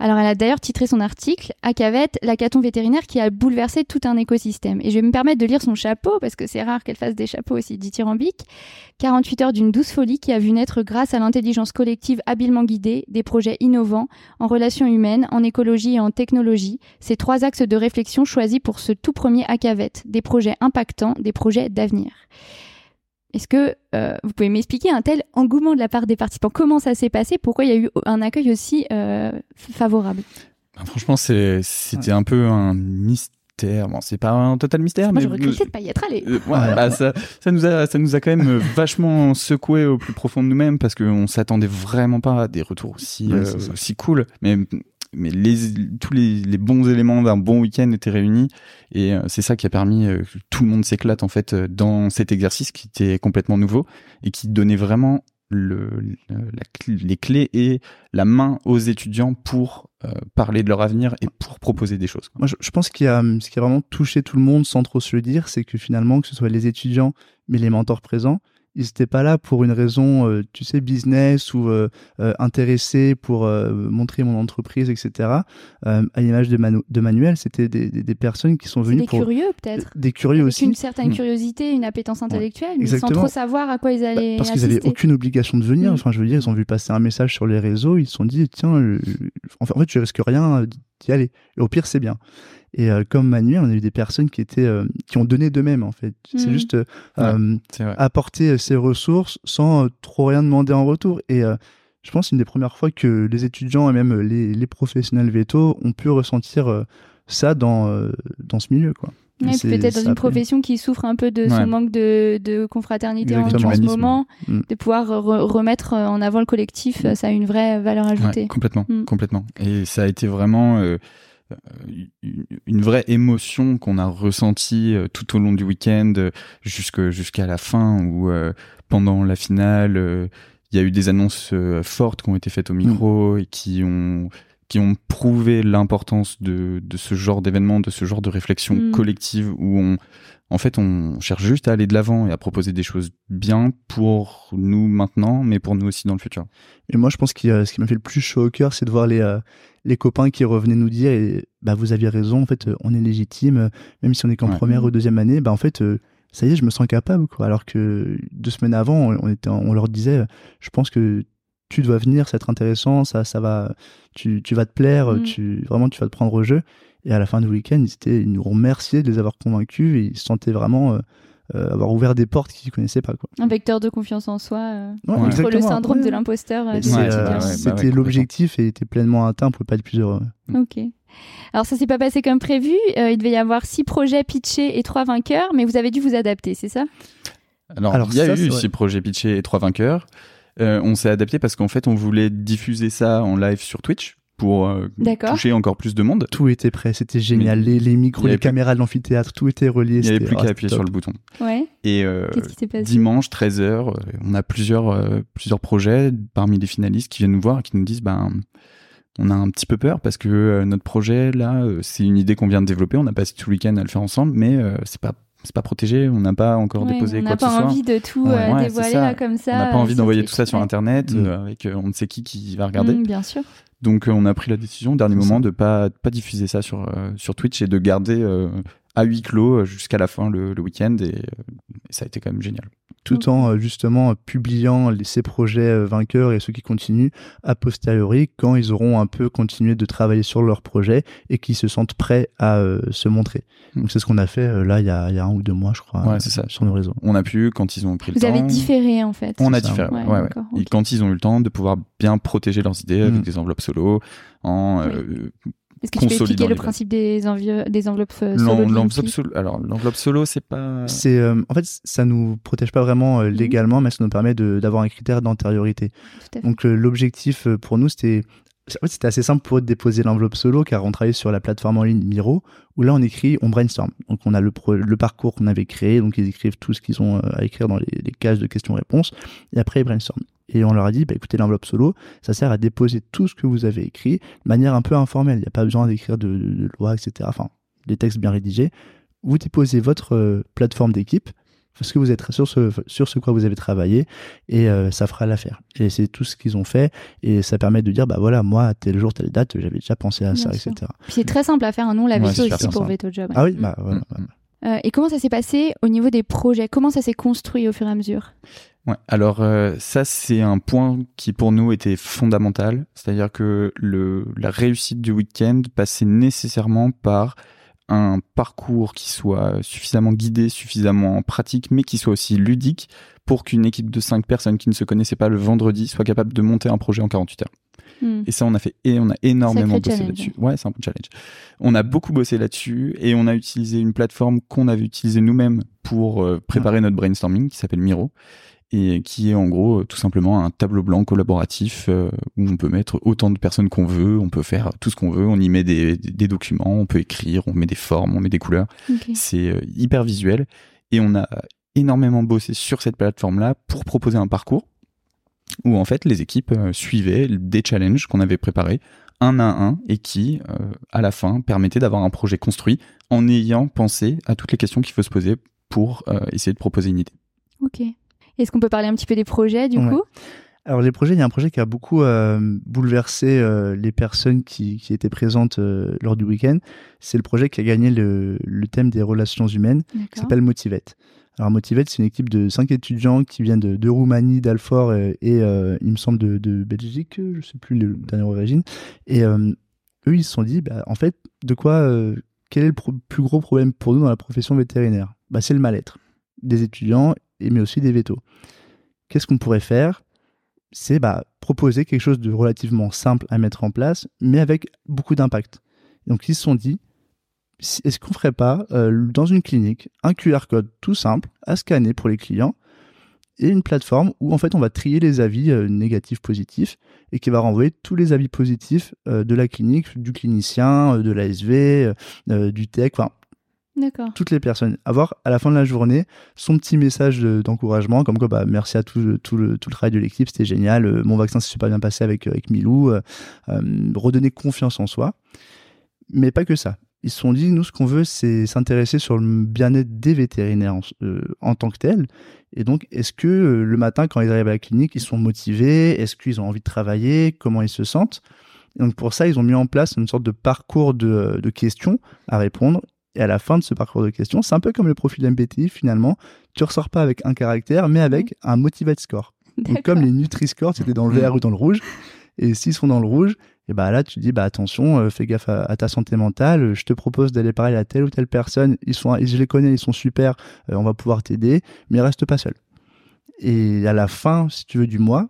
Alors elle a d'ailleurs titré son article à Cavette, caton vétérinaire qui a bouleversé tout un écosystème. Et je vais me permettre de lire son chapeau parce que c'est rare qu'elle fasse des chapeaux aussi dithyrambiques. 48 heures d'une douce folie qui a vu naître grâce à l'intelligence collective habilement guidée des projets innovants en relations humaines, en écologie et en technologie. Ces trois axes de réflexion choisis pour ce tout premier ACAVET, des projets impactants, des projets d'avenir. Est-ce que euh, vous pouvez m'expliquer un tel engouement de la part des participants? Comment ça s'est passé? Pourquoi il y a eu un accueil aussi euh, favorable? Bah, Franchement, c'était un peu un mystère. Bon, c'est pas un total mystère, Moi, mais j'aurais de pas y être allé. Euh, bah, ça, ça, nous a, ça nous a quand même vachement secoué au plus profond de nous-mêmes parce qu'on s'attendait vraiment pas à des retours aussi, aussi cool. Mais mais tous les, bons éléments d'un bon week-end étaient réunis et euh, c'est ça qui a permis euh, que tout le monde s'éclate en fait euh, dans cet exercice qui était complètement nouveau et qui donnait vraiment les clés et la main aux étudiants pour parler de leur avenir et pour proposer des choses. Moi, je, je pense qu'il y a hum, ce qui a vraiment touché tout le monde sans trop se le dire, c'est que finalement, que ce soit les étudiants, mais les mentors présents, ils n'étaient pas là pour une raison, euh, tu sais, business ou euh, euh, intéressés pour euh, montrer mon entreprise, etc. À l'image de, Manu- de Manuel, c'était des, des, des personnes qui sont venues des pour curieux peut-être. des curieux aussi. une certaine Mm. curiosité, une appétence intellectuelle, mais sans trop savoir à quoi ils Bah, allaient parce qu'ils avaient assister. aucune obligation de venir. Mm. Enfin, je veux dire, ils ont vu passer un message sur les réseaux, ils se sont dit, tiens, en fait, je risque rien d'y aller. Et au pire, c'est bien. Et euh, comme Manuel, on a eu des personnes qui étaient, euh, qui ont donné d'eux-mêmes, en fait. C'est Mm. juste euh, Ouais. euh, apporter ses ressources sans euh, trop rien demander en retour. Et euh, je pense que c'est une des premières fois que les étudiants et même les, les professionnels veto ont pu ressentir euh, ça dans, euh, dans ce milieu, quoi. Ouais, peut-être dans une profession qui souffre un peu de Ouais. son manque de, de confraternité en, ce moment, Mm. de pouvoir re- remettre en avant le collectif, Mm. ça a une vraie valeur ajoutée. Ouais, complètement, Mm. complètement. Et ça a été vraiment euh, une- une vraie émotion qu'on a ressentie euh, tout au long du week-end, euh, jusque jusqu'à la fin, où euh, pendant la finale, euh, il y a eu des annonces euh, fortes qui ont été faites au micro et qui ont qui ont prouvé l'importance de, de ce genre d'événement, de ce genre de réflexion Mm. collective où on, en fait, on cherche juste à aller de l'avant et à proposer des choses bien pour nous maintenant, mais pour nous aussi dans le futur. Et moi, je pense que ce qui m'a fait le plus chaud au cœur, c'est de voir les, euh, les copains qui revenaient nous dire et, bah, vous aviez raison, en fait, euh, on est légitime, euh, même si on est qu'en Ouais. première ou deuxième année, bah, en fait, euh, ça y est, je me sens capable, quoi. Alors que deux semaines avant, on, était, on leur disait, euh, je pense que tu dois venir, ça va être intéressant, ça, ça va, tu, tu vas te plaire, Mm. tu, vraiment, tu vas te prendre au jeu. Et à la fin du week-end, ils, étaient, ils nous remerciaient de les avoir convaincus et ils se sentaient vraiment euh, avoir ouvert des portes qu'ils ne connaissaient pas, quoi. Un vecteur de confiance en soi euh, Ouais, contre le syndrome Ouais. de l'imposteur. euh, euh, bah C'était l'objectif et était pleinement atteint, on pouvait pas être plus heureux. Ok. Alors ça s'est pas passé comme prévu. Euh, il devait y avoir six projets pitchés et trois vainqueurs, mais vous avez dû vous adapter, c'est ça? Alors, Alors il y a ça, eu six projets pitchés et trois vainqueurs. Euh, on s'est adapté parce qu'en fait, on voulait diffuser ça en live sur Twitch pour euh, toucher encore plus de monde. Tout était prêt, c'était génial. Les, micros, les plus- caméras de l'amphithéâtre, tout était relié. Il n'y avait plus ah, qu'à c'était appuyer top. sur le bouton. Ouais. Et euh, dimanche, 13h, on a plusieurs, euh, plusieurs projets parmi les finalistes qui viennent nous voir et qui nous disent ben, on a un petit peu peur parce que euh, notre projet, là, euh, c'est une idée qu'on vient de développer. On a passé tout le week-end à le faire ensemble, mais euh, c'est pas, c'est pas protégé. On n'a pas encore Ouais, déposé on quoi n'a que ce pas soit. envie de tout Ouais, euh, ouais, dévoiler ça. là comme ça. On n'a pas euh, envie d'envoyer tout ça sur. Internet Mm. euh, avec euh, on ne sait qui qui va regarder. Mm, bien sûr. Donc euh, on a pris la décision au dernier moment ça. de pas pas diffuser ça sur euh, sur Twitch et de garder euh, à huis clos euh, jusqu'à la fin le, le week-end et, euh, et ça a été quand même génial. Tout en euh, justement publiant les- ces projets vainqueurs et ceux qui continuent a posteriori quand ils auront un peu continué de travailler sur leur projet et qu'ils se sentent prêts à euh, se montrer. Mm. Donc c'est ce qu'on a fait euh, là il y, a, il y a un ou deux mois, je crois, Ouais, euh, c'est ça. sur nos réseaux. On a pu quand ils ont pris Vous le avez temps. différé en fait. on a ça. différé. Ouais, ouais, ouais. d'accord, Et quand ils ont eu le temps de pouvoir bien protéger leurs idées avec Mm. des enveloppes solo en euh, Est-ce que tu peux expliquer le principe des, enveloppes euh, solo l'enveloppe solo. Alors l'enveloppe solo c'est pas C'est euh, en fait ça nous protège pas vraiment euh, légalement, mais ça nous permet de- d'avoir un critère d'antériorité. Tout à fait. Donc euh, l'objectif euh, pour nous, c'était en fait, c'était assez simple pour eux de déposer l'enveloppe solo, car on travaillait sur la plateforme en ligne Miro, où là on écrit, on brainstorm. Donc on a le, pro- le parcours qu'on avait créé, donc ils écrivent tout ce qu'ils ont à écrire dans les, les cases de questions-réponses, et après ils brainstorm. Et on leur a dit, bah, écoutez, l'enveloppe solo, ça sert à déposer tout ce que vous avez écrit de manière un peu informelle. Il n'y a pas besoin d'écrire de, de, de loi, etc. Enfin, des textes bien rédigés. Vous déposez votre euh, plateforme d'équipe, parce que vous êtes sur ce, sur ce quoi vous avez travaillé, et euh, ça fera l'affaire. Et c'est tout ce qu'ils ont fait, et ça permet de dire, bah voilà, moi, à tel jour, telle date, j'avais déjà pensé à Bien ça, sûr. etc. Puis c'est très simple à faire, un nom, la Ouais, veto c'est aussi pour. Veto Job. Ah oui, bah voilà. Mm. Euh, et comment ça s'est passé au niveau des projets? Comment ça s'est construit au fur et à mesure? Ouais, alors euh, ça c'est un point qui pour nous était fondamental, c'est-à-dire que le, la réussite du week-end passait nécessairement par un parcours qui soit suffisamment guidé, suffisamment pratique, mais qui soit aussi ludique pour qu'une équipe de cinq personnes qui ne se connaissaient pas le vendredi soit capable de monter un projet en 48 heures. Hmm. Et ça, on a fait et on a énormément Sacré bossé là-dessus. Ouais, c'est un peu challenge. On a beaucoup bossé là-dessus et on a utilisé une plateforme qu'on avait utilisée nous-mêmes pour euh, préparer notre brainstorming qui s'appelle Miro. Et qui est en gros tout simplement un tableau blanc collaboratif où on peut mettre autant de personnes qu'on veut, on peut faire tout ce qu'on veut, on y met des, des, documents, on peut écrire, on met des formes, on met des couleurs. C'est hyper visuel et on a énormément bossé sur cette plateforme-là pour proposer un parcours où en fait les équipes suivaient des challenges qu'on avait préparés un à un et qui, euh, à la fin, permettait d'avoir un projet construit en ayant pensé à toutes les questions qu'il faut se poser pour euh, essayer de proposer une idée. Ok. Est-ce qu'on peut parler un petit peu des projets du coup? Alors les projets, il y a un projet qui a beaucoup euh, bouleversé les personnes qui, qui, étaient présentes lors du week-end. C'est le projet qui a gagné le, le thème des relations humaines, qui s'appelle Motivate. Alors Motivate, c'est une équipe de cinq étudiants qui viennent de, Roumanie, d'Alfort et, euh, il me semble de, Belgique, je ne sais plus les dernières origines. Et euh, eux, ils se sont dit, bah, en fait, de quoi, euh, quel est le plus gros problème pour nous dans la profession vétérinaire? Bah, C'est le mal-être des étudiants, mais aussi des vétos. Qu'est-ce qu'on pourrait faire? C'est bah, proposer quelque chose de relativement simple à mettre en place, mais avec beaucoup d'impact. Donc ils se sont dit, est-ce qu'on ferait pas euh, dans une clinique un QR code tout simple à scanner pour les clients et une plateforme où en fait on va trier les avis euh, négatifs positifs et qui va renvoyer tous les avis positifs euh, de la clinique, du clinicien, de l'ASV, du tech, enfin toutes les personnes. Avoir à la fin de la journée son petit message d'encouragement comme quoi bah, merci à tout, le, travail de l'équipe, c'était génial, mon vaccin s'est super bien passé avec, avec Milou, redonner confiance en soi. Mais pas que ça ils se sont dit, nous, ce qu'on veut, c'est s'intéresser sur le bien-être des vétérinaires en, euh, tant que tel. Et donc, est-ce que euh, le matin, quand ils arrivent à la clinique, ils sont motivés? Est-ce qu'ils ont envie de travailler? Comment ils se sentent? Donc, pour ça, ils ont mis en place une sorte de parcours de questions à répondre. Et à la fin de ce parcours de questions, c'est un peu comme le profil MBTI, finalement. Tu ressors pas avec un caractère, mais avec un motivate score. Donc, comme les Nutri-Score, c'était dans le vert ou dans le rouge. Et s'ils sont dans le rouge, et bah là tu dis bah attention, euh, fais gaffe à, ta santé mentale. Je te propose d'aller parler à telle ou telle personne. Ils sont, je les connais, ils sont super. Euh, on va pouvoir t'aider, mais reste pas seul. Et à la fin, si tu veux, du mois,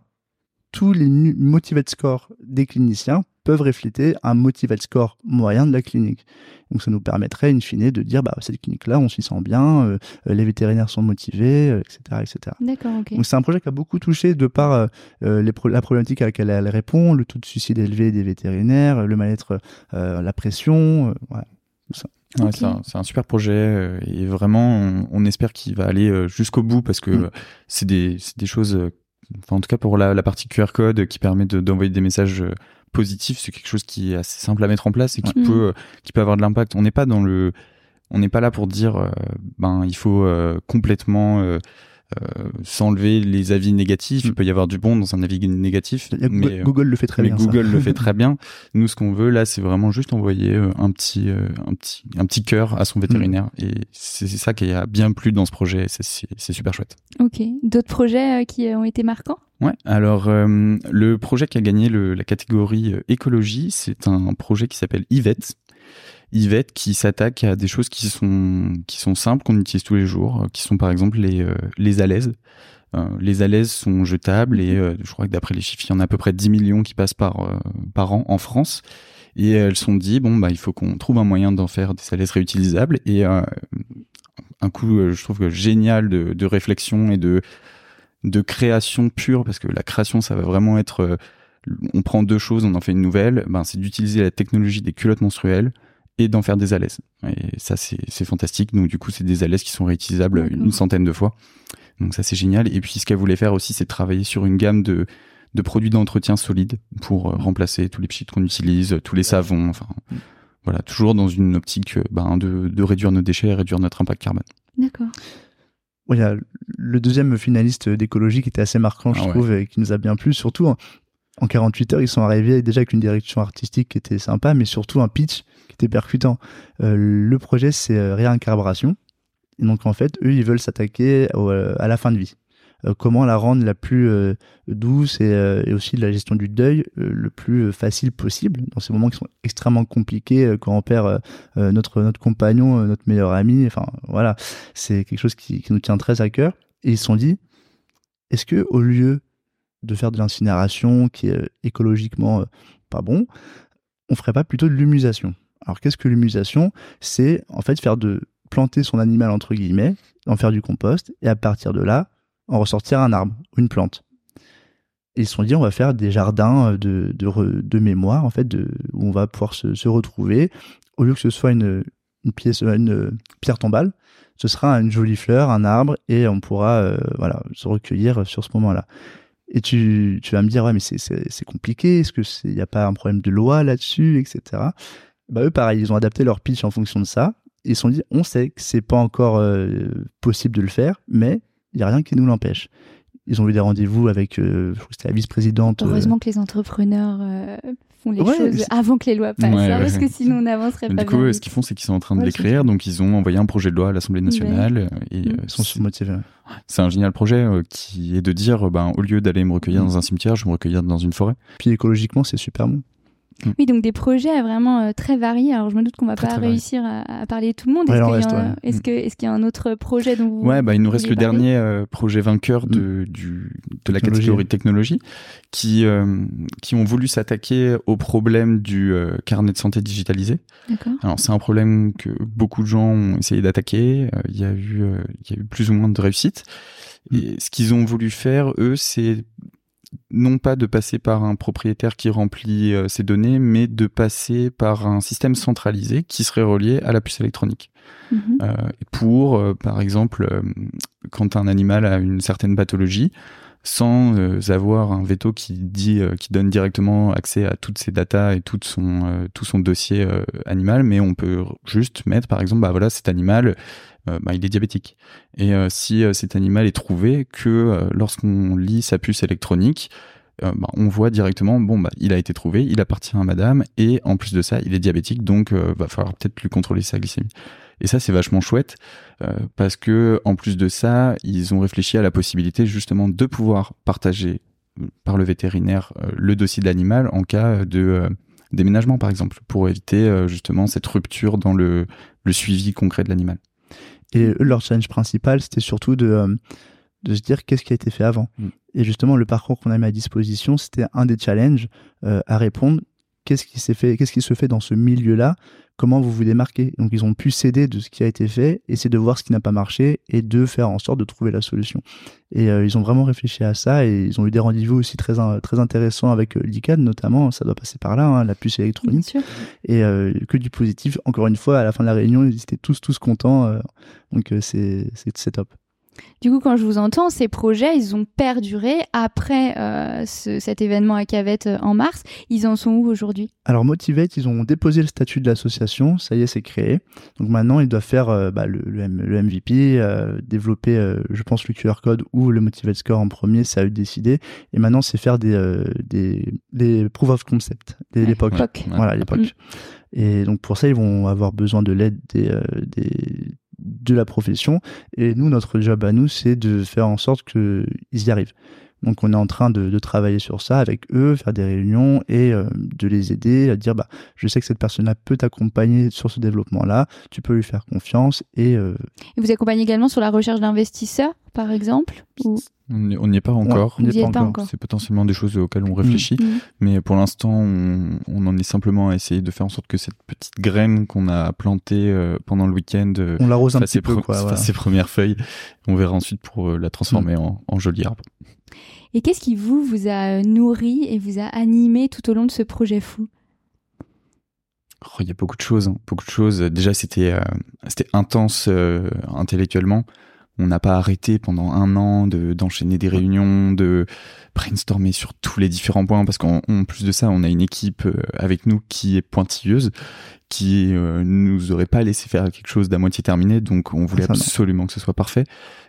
tous les motivate scores des cliniciens peuvent refléter un motivate score moyen de la clinique. Donc ça nous permettrait, in fine, de dire, bah, cette clinique-là, on s'y sent bien, euh, les vétérinaires sont motivés, etc. Euh, etc. D'accord, ok. Donc c'est un projet qui a beaucoup touché de par euh, les la problématique à laquelle elle répond, le taux de suicide élevé des vétérinaires, le mal-être, la pression, tout ça. c'est un, super projet et vraiment on, espère qu'il va aller jusqu'au bout parce que mm. c'est des, des, choses, enfin, en tout cas pour la, la partie QR code qui permet d'envoyer des messages positif, c'est quelque chose qui est assez simple à mettre en place et qui peut euh, qui peut avoir de l'impact. On n'est pas dans le on n'est pas là pour dire euh, ben il faut euh, complètement s'enlever les avis négatifs. Il mm. peut y avoir du bon dans un avis négatif. mais, Google le fait très bien. Google le fait très bien. Nous, ce qu'on veut là, c'est vraiment juste envoyer un petit, un petit, un petit cœur à son mm. vétérinaire. Et c'est ça qui a bien plu dans ce projet. C'est super chouette. Ok. D'autres projets qui ont été marquants? Ouais, alors euh, le projet qui a gagné la catégorie euh, écologie, c'est un projet qui s'appelle Yvette. Yvette qui s'attaque à des choses qui sont, simples, qu'on utilise tous les jours, euh, qui sont par exemple les, les alaises. les alaises sont jetables et je crois que d'après les chiffres, il y en a à peu près 10 millions qui passent par, an en France. Et elles sont dit, bon, bah, il faut qu'on trouve un moyen d'en faire des alaises réutilisables. Et un coup, je trouve génial de, de réflexion et de de création pure, parce que la création, ça va vraiment être, euh, on prend deux choses, on en fait une nouvelle, ben, c'est d'utiliser la technologie des culottes menstruelles et d'en faire des alaises. Et ça, c'est fantastique. Donc, du coup, c'est des alaises qui sont réutilisables une centaine de fois. Donc, ça, c'est génial. Et puis, ce qu'elle voulait faire aussi, c'est travailler sur une gamme de, de produits d'entretien solides pour euh, remplacer tous les pchits qu'on utilise, tous les savons, enfin, voilà, toujours dans une optique ben, de, de réduire nos déchets et réduire notre impact carbone. D'accord il y a le deuxième finaliste d'écologie qui était assez marquant, je ah trouve, et qui nous a bien plu. Surtout, en, 48 heures, ils sont arrivés déjà avec une direction artistique qui était sympa, mais surtout un pitch qui était percutant. Euh, le projet, c'est euh, réincarburation. Et donc, en fait, eux, ils veulent s'attaquer à la fin de vie. Euh, comment la rendre la plus euh, douce euh, et, aussi de la gestion du deuil le plus facile possible dans ces moments qui sont extrêmement compliqués quand on perd notre notre compagnon, notre meilleur ami. Enfin voilà, c'est quelque chose qui, nous tient très à cœur. Et ils se sont dit, est-ce que au lieu de faire de l'incinération qui est écologiquement pas bon, on ferait pas plutôt de l'humusation? Alors qu'est-ce que l'humusation? C'est en fait faire de planter son animal entre guillemets, en faire du compost et à partir de là en ressortir un arbre une plante. Ils se sont dit, on va faire des jardins de, de, de mémoire, en fait, où on va pouvoir se, retrouver. Au lieu que ce soit une, pièce, une pierre tombale, ce sera une jolie fleur, un arbre, et on pourra euh, voilà, se recueillir sur ce moment-là. Et tu, tu vas me dire, ouais, mais c'est compliqué, est-ce qu'il n'y a pas un problème de loi là-dessus, etc. Bah, eux, pareil, ils ont adapté leur pitch en fonction de ça. Ils se sont dit, on sait que c'est pas encore euh, possible de le faire, mais il n'y a rien qui nous l'empêche. Ils ont eu des rendez-vous avec, euh, c'était la vice-présidente. Heureusement que les entrepreneurs font les choses avant que les lois passent, hein, parce que sinon on n'avancerait pas. Du coup, ce qu'ils font, c'est qu'ils sont en train de l'écrire, donc ils ont envoyé un projet de loi à l'Assemblée nationale. Et, euh, ils sont motivés. C'est un génial projet euh, qui est de dire, ben, au lieu d'aller me recueillir mm. dans un cimetière, je vais me recueillir dans une forêt. Puis écologiquement, c'est super bon. Mm. Oui, donc des projets vraiment euh, très variés. Alors je me doute qu'on va pas réussir à, parler de tout le monde. Est-ce qu'il est qu'il y, a un autre projet dont vous Ouais, bah, il nous reste le dernier euh, projet vainqueur de, mm. du, de la catégorie de technologie qui, euh, qui ont voulu s'attaquer au problème du carnet de santé digitalisé. Alors c'est un problème que beaucoup de gens ont essayé d'attaquer. Il y, a eu, il y a eu plus ou moins de réussite. Mm. Et ce qu'ils ont voulu faire, eux, c'est non pas de passer par un propriétaire qui remplit euh, ces données, mais de passer par un système centralisé qui serait relié à la puce électronique. Mhm. Euh, pour, euh, par exemple, quand un animal a une certaine pathologie, sans avoir un veto qui dit, qui donne directement accès à toutes ses datas et tout son, tout son dossier animal, mais on peut juste mettre, par exemple, bah voilà, cet animal, euh, bah, il est diabétique. Et euh, si euh, cet animal est trouvé que lorsqu'on lit sa puce électronique, bah, on voit directement, bon, bah, il a été trouvé, il appartient à madame, et en plus de ça, il est diabétique, donc va falloir peut-être lui contrôler sa glycémie. Et ça, c'est vachement chouette, parce que en plus de ça, ils ont réfléchi à la possibilité justement de pouvoir partager par le vétérinaire le dossier de l'animal en cas de déménagement, par exemple, pour éviter justement cette rupture dans le suivi concret de l'animal. Et leur challenge principal, c'était surtout de, euh, de se dire qu'est-ce qui a été fait avant. Mm. Et justement, le parcours qu'on a mis à disposition, c'était un des challenges euh, à répondre. Qu'est-ce qui s'est fait, qu'est-ce qui se fait dans ce milieu-là Comment vous vous démarquez Donc, ils ont pu céder de ce qui a été fait, essayer de voir ce qui n'a pas marché et de faire en sorte de trouver la solution. Et euh, ils ont vraiment réfléchi à ça et ils ont eu des rendez-vous aussi très, très intéressants avec euh, l'ICAD notamment. Ça doit passer par là, hein, la puce électronique. Et que du positif. Encore une fois, à la fin de la réunion, ils étaient tous, tous contents. donc, c'est top. Du coup, quand je vous entends, ces projets, ils ont perduré après euh, cet événement à Cavette euh, en mars. Ils en sont où aujourd'hui? Alors, Motivate, ils ont déposé le statut de l'association. Ça y est, c'est créé. Donc maintenant, ils doivent faire euh, bah, le, MVP, développer, je pense, le QR code ou le Motivate Score en premier. C'est à eux de décider. Et maintenant, c'est faire des, des, proof of concept, des l'époque. Voilà, l'époque. Mm. Et donc pour ça, ils vont avoir besoin de l'aide des, de la profession. Et nous, notre job à nous, c'est de faire en sorte qu'ils y arrivent. Donc on est en train de, travailler sur ça avec eux, faire des réunions et euh, de les aider à dire bah je sais que cette personne-là peut t'accompagner sur ce développement-là, tu peux lui faire confiance et, euh, et vous accompagnez également sur la recherche d'investisseurs? Par exemple On n'y est pas encore. C'est potentiellement des choses auxquelles on réfléchit, mm. Mm. mais pour l'instant, on, en est simplement à essayer de faire en sorte que cette petite graine qu'on a plantée euh, pendant le week-end on l'arrose un petit peu, ses premières feuilles. On verra ensuite pour la transformer mm. en, en joli arbre. Et qu'est-ce qui vous vous a nourri et vous a animé tout au long de ce projet fou? Oh, Il y a beaucoup de choses, hein. beaucoup de choses. Déjà, c'était euh, c'était intense euh, intellectuellement. On n'a pas arrêté pendant un an de d'enchaîner des réunions, de brainstormer sur tous les différents points, parce qu'en plus de ça, on a une équipe euh, avec nous qui est pointilleuse, qui nous aurait pas laissé faire quelque chose d'à moitié terminé, donc on voulait absolument que ce soit parfait.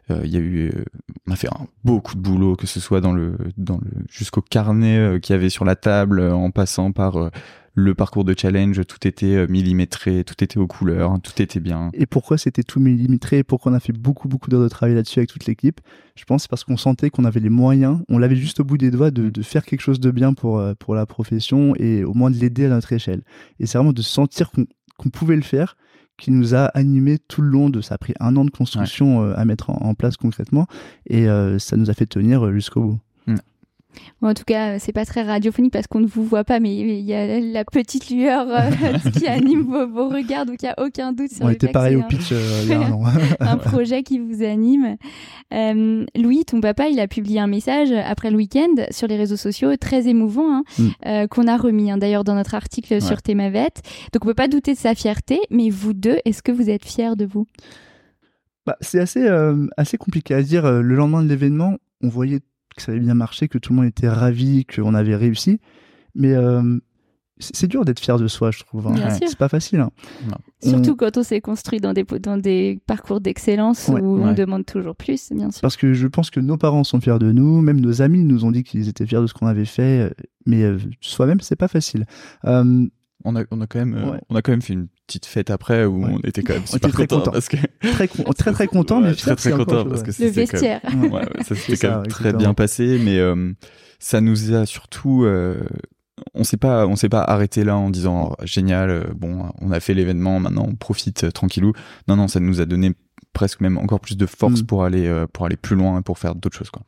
Euh, il y a eu, euh, on a fait beaucoup de boulot, que ce soit dans le, dans le jusqu'au carnet euh, qu'il y avait sur la table, en passant par le parcours de challenge, tout était millimétré, tout était aux couleurs, tout était bien. Et pourquoi c'était tout millimétré et pourquoi on a fait beaucoup, beaucoup d'heures de travail là-dessus avec toute l'équipe? Je pense c'est parce qu'on sentait qu'on avait les moyens, on l'avait juste au bout des doigts de, de, faire quelque chose de bien pour, pour la profession et au moins de l'aider à notre échelle. Et c'est vraiment de sentir qu'on pouvait le faire qui nous a animé tout le long de ça a pris un an de construction euh, à mettre en, place concrètement et euh, ça nous a fait tenir euh, jusqu'au bout. En tout cas, c'est pas très radiophonique parce qu'on ne vous voit pas, mais il y a la petite lueur euh, qui anime vos, regards, donc il n'y a aucun doute sur On le était pareil au pitch euh, il y a un an. un, un projet qui vous anime. Euh, Louis, ton papa, il a publié un message après le week-end sur les réseaux sociaux, très émouvant, hein, Mm. euh, qu'on a remis hein, d'ailleurs dans notre article sur Thémavet. Donc on peut pas douter de sa fierté, mais vous deux, est-ce que vous êtes fiers de vous? Bah, c'est assez, euh, assez compliqué à dire. Euh, Le lendemain de l'événement, on voyait que ça avait bien marché, que tout le monde était ravi, qu'on avait réussi. Mais euh, c'est dur d'être fier de soi, je trouve. hein. Ouais. C'est pas facile. hein. Surtout On- quand on s'est construit dans des, dans des parcours d'excellence Ouais. où on demande toujours plus, bien sûr. Parce que je pense que nos parents sont fiers de nous, même nos amis nous ont dit qu'ils étaient fiers de ce qu'on avait fait, euh, mais euh, soi-même, c'est pas facile. Euh, On a, on a quand même, euh, Ouais. on a quand même fait une petite fête après où Ouais. on était quand même On super était très contents. parce que très, con- très très content, Ouais, mais très très content parce que Le c'était quand même- vestiaire. ouais. Ouais, ouais, ça s'était quand même très bien passé, mais euh, ça nous a surtout. euh, on s'est pas, on s'est pas arrêté là en disant oh, génial, bon, on a fait l'événement, maintenant on profite euh, tranquillou. Non, non, ça nous a donné presque même encore plus de force Mm. pour aller euh, pour aller plus loin et pour faire d'autres choses quoi.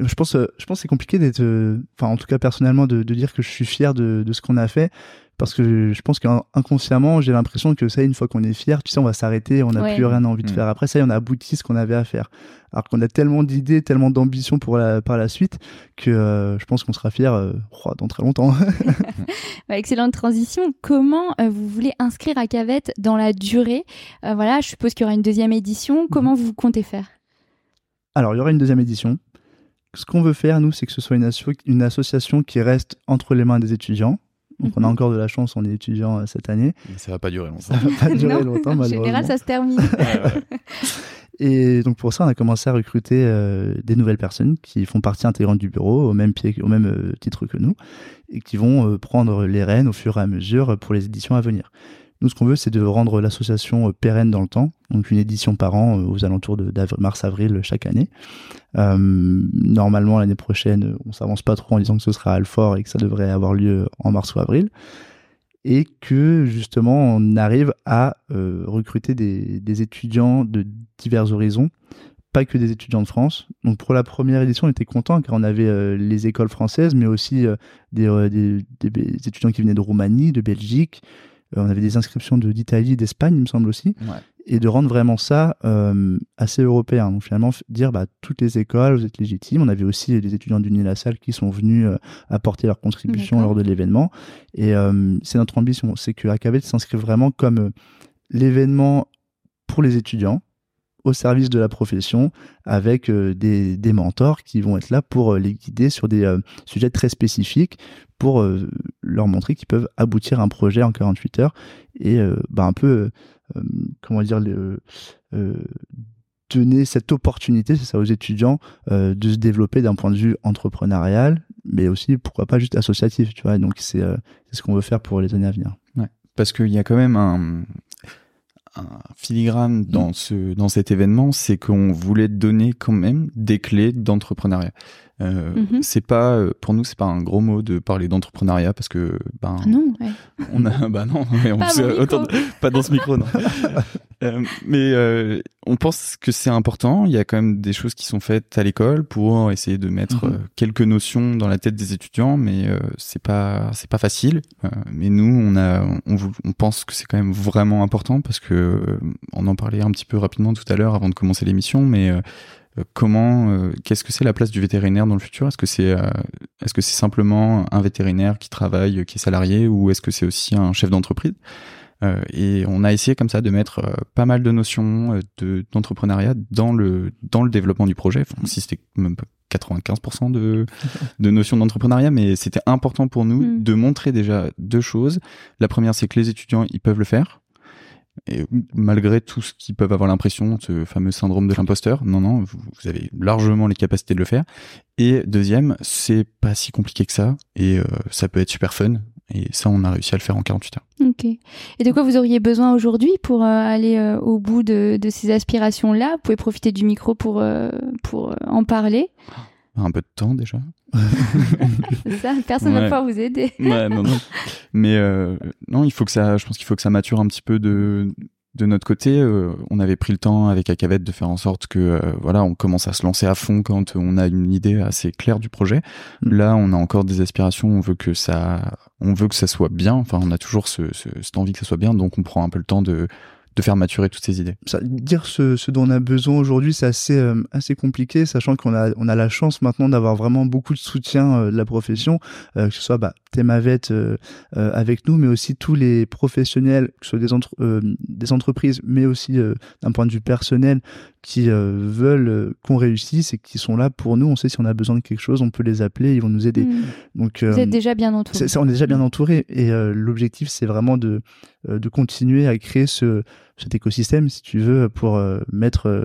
Je pense, euh, je pense que c'est compliqué d'être, euh, enfin en tout cas personnellement, de, de dire que je suis fier de, de ce qu'on a fait, parce que je pense qu'inconsciemment, j'ai l'impression que ça, une fois qu'on est fier, tu sais, on va s'arrêter, on n'a Ouais. plus rien envie de Mm. faire. Après ça, on a abouti ce qu'on avait à faire. Alors qu'on a tellement d'idées, tellement d'ambitions pour la, par la suite, que euh, je pense qu'on sera fier euh, oh, dans très longtemps. Excellente transition. Comment euh, vous voulez inscrire à Cavette dans la durée? Euh, Voilà, je suppose qu'il y aura une deuxième édition. Comment vous comptez faire? Alors, il y aura une deuxième édition. Ce qu'on veut faire, nous, c'est que ce soit une, asso- une association qui reste entre les mains des étudiants. Donc, on a Mhm. encore de la chance, on est étudiants euh, cette année. Mais ça va pas durer longtemps. Ça va pas durer Non. longtemps, En malheureusement. général, ça se termine. Et donc pour ça, on a commencé à recruter euh, des nouvelles personnes qui font partie intégrante du bureau, au même, pied, au même euh, titre que nous, et qui vont euh, prendre les rênes au fur et à mesure pour les éditions à venir. Nous, ce qu'on veut, c'est de rendre l'association euh, pérenne dans le temps, donc une édition par an euh, aux alentours de mars-avril chaque année. Euh, normalement, l'année prochaine, euh, on s'avance pas trop en disant que ce sera à Alfort et que ça devrait avoir lieu en mars ou avril et que justement on arrive à euh, recruter des, étudiants de divers horizons, pas que des étudiants de France. Donc pour la première édition, on était content car on avait euh, les écoles françaises, mais aussi euh, euh, des étudiants qui venaient de Roumanie, de Belgique. Euh, on avait des inscriptions de- d'Italie, d'Espagne, il me semble aussi Ouais. et de rendre vraiment ça euh, assez européen. Donc finalement, dire bah, toutes les écoles, vous êtes légitimes. On avait aussi des étudiants d'Unilassal qui sont venus euh, apporter leur contribution lors de l'événement. Et euh, c'est notre ambition, c'est que AKV s'inscrive vraiment comme euh, l'événement pour les étudiants au service de la profession avec euh, des, mentors qui vont être là pour euh, les guider sur des euh, sujets très spécifiques pour leur montrer qu'ils peuvent aboutir à un projet en 48 heures et euh, bah, un peu comment dire donner cette opportunité c'est ça aux étudiants de se développer d'un point de vue entrepreneurial mais aussi pourquoi pas juste associatif tu vois donc c'est euh, ce qu'on veut faire pour les années à venir. Parce qu'il y a quand même un, un filigrane dans ce dans cet événement, c'est qu'on voulait donner quand même des clés d'entrepreneuriat. Euh, Mhm. C'est pas euh, pour nous, c'est pas un gros mot de parler d'entrepreneuriat parce que ben Ah non, ouais. on a bah non, mais on Pas se- mon micro. autant- pas dans ce micro non. Euh, mais euh, on pense que c'est important. Il y a quand même des choses qui sont faites à l'école pour essayer de mettre Mhm. quelques notions dans la tête des étudiants, mais c'est pas c'est pas facile. Mais nous, on a on, pense que c'est quand même vraiment important parce que on en parlait un petit peu rapidement tout à l'heure avant de commencer l'émission, mais comment euh, qu'est-ce que c'est la place du vétérinaire dans le futur? Est-ce que c'est euh, est-ce que c'est simplement un vétérinaire qui travaille, qui est salarié, ou est-ce que c'est aussi un chef d'entreprise? Euh, et on a essayé comme ça de mettre euh, pas mal de notions euh, de d'entrepreneuriat dans le dans le développement du projet. Enfin, si c'était même pas 95% de de notions d'entrepreneuriat, mais c'était important pour nous Mm. de montrer déjà deux choses. La première, c'est que les étudiants ils peuvent le faire. Et malgré tout ce qu'ils peuvent avoir l'impression, ce fameux syndrome de l'imposteur, non, non, vous, avez largement les capacités de le faire. Et deuxième, c'est pas si compliqué que ça, et euh, ça peut être super fun. Et ça, on a réussi à le faire en 48 heures. Ok. Et de quoi vous auriez besoin aujourd'hui pour euh, aller euh, au bout de, de ces aspirations-là? Vous pouvez profiter du micro pour, pour en parler. Un peu de temps déjà. Ça Personne ne va pouvoir vous aider. Ouais, non, non. Mais euh, non, il faut que ça, je pense qu'il faut que ça mature un petit peu de de notre côté, euh, on avait pris le temps avec Acavette de faire en sorte que euh, voilà, on commence à se lancer à fond quand on a une idée assez claire du projet. Mm. Là, on a encore des aspirations, on veut que ça, on veut que ça soit bien. Enfin, on a toujours ce, ce- cette envie que ça soit bien, donc on prend un peu le temps de de faire maturer toutes ces idées. Ça, dire ce, ce dont on a besoin aujourd'hui, c'est assez, euh, assez compliqué, sachant qu'on a, on a la chance maintenant d'avoir vraiment beaucoup de soutien euh, de la profession, euh, que ce soit bah, Thémavet euh, euh, avec nous, mais aussi tous les professionnels, que ce soit des, entre- euh, des entreprises, mais aussi euh, d'un point de vue personnel, qui euh, veulent euh, qu'on réussisse et qui sont là pour nous. On sait si on a besoin de quelque chose, on peut les appeler, ils vont nous aider. Hmm. Donc, Vous êtes déjà bien entouré. c'est- c'est- on est déjà bien entouré et euh, l'objectif c'est vraiment de, euh, de continuer à créer ce, cet écosystème si tu veux pour euh, mettre euh,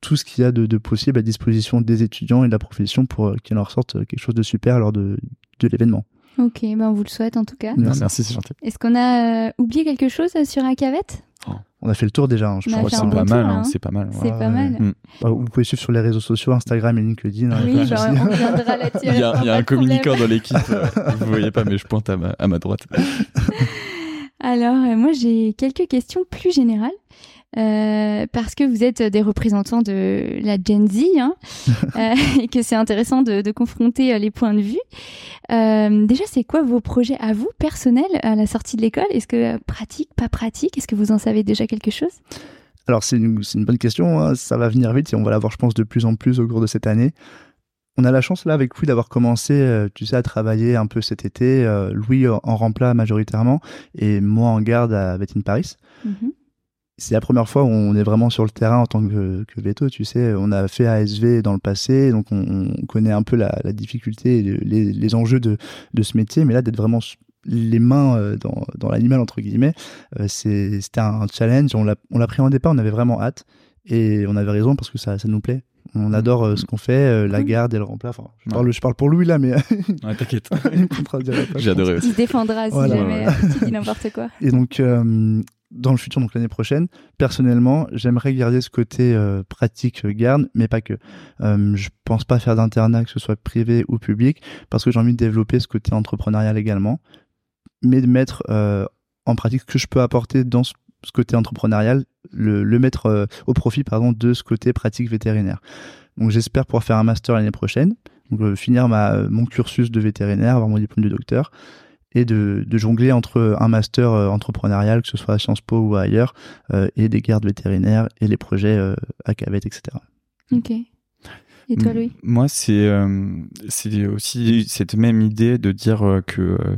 tout ce qu'il y a de, de possible à disposition des étudiants et de la profession pour euh, qu'il en ressorte quelque chose de super lors de, de l'événement. Ok, ben on vous le souhaite en tout cas. Merci. Merci, c'est gentil. Est-ce qu'on a euh, oublié quelque chose sur Acavette On a fait le tour déjà, hein, je pense. fait c'est un pas mal, hein, hein. c'est pas mal. C'est Ouais, pas ouais. mal. Mm. Bah, vous pouvez suivre sur les réseaux sociaux, Instagram et LinkedIn. hein, Oui, bah, on là-dessus. Il y a, alors, il y a pas un communicant dans l'équipe. euh, vous voyez pas, mais je pointe à ma, à ma droite. Alors, euh, moi, j'ai quelques questions plus générales. euh, parce que vous êtes des représentants de la Gen Z hein, euh, et que c'est intéressant de, de confronter euh, les points de vue. Euh, déjà, c'est quoi vos projets à vous, personnels, à la sortie de l'école? Est-ce que euh, pratique, pas pratique? Est-ce que vous en savez déjà quelque chose? Alors c'est une, c'est une bonne question, hein. ça va venir vite et on va l'avoir je pense de plus en plus au cours de cette année. On a la chance là avec Louis d'avoir commencé, euh, tu sais, à travailler un peu cet été. euh, Louis en remplat majoritairement et moi en garde à Bettine Paris. Mhm. C'est la première fois où on est vraiment sur le terrain en tant que, que veto, tu sais. On a fait ASV dans le passé, donc on, on connaît un peu la, la difficulté les, les enjeux de, de ce métier. Mais là, d'être vraiment les mains euh, dans, dans l'animal, entre guillemets, c'était un challenge. On l'appréhendait pas, on avait vraiment hâte. Et on avait raison parce que ça, ça nous plaît. On adore euh, ce qu'on fait, euh, la Cool. garde et le remplat. Enfin, je, parle, je parle pour Louis là, mais Ouais, t'inquiète. il me pas, je J'ai adoré. Il se défendra si Voilà, jamais euh, tu dis n'importe quoi. Et donc, euh, dans le futur, donc l'année prochaine, personnellement, j'aimerais garder ce côté euh, pratique garde, mais pas que. Euh, je pense pas faire d'internat, que ce soit privé ou public, parce que j'ai envie de développer ce côté entrepreneurial également, mais de mettre euh, en pratique ce que je peux apporter dans ce, ce côté entrepreneurial, le, le mettre euh, au profit pardon, de ce côté pratique vétérinaire. Donc j'espère pouvoir faire un master l'année prochaine, donc euh, finir ma, mon cursus de vétérinaire, avoir mon diplôme de docteur, et de, de jongler entre un master euh, entrepreneurial, que ce soit à Sciences Po ou ailleurs, euh, et des gardes vétérinaires et les projets euh, à Cavette, etc. Ok. Et toi. Louis? Moi, c'est euh, aussi cette même idée de dire euh, que euh,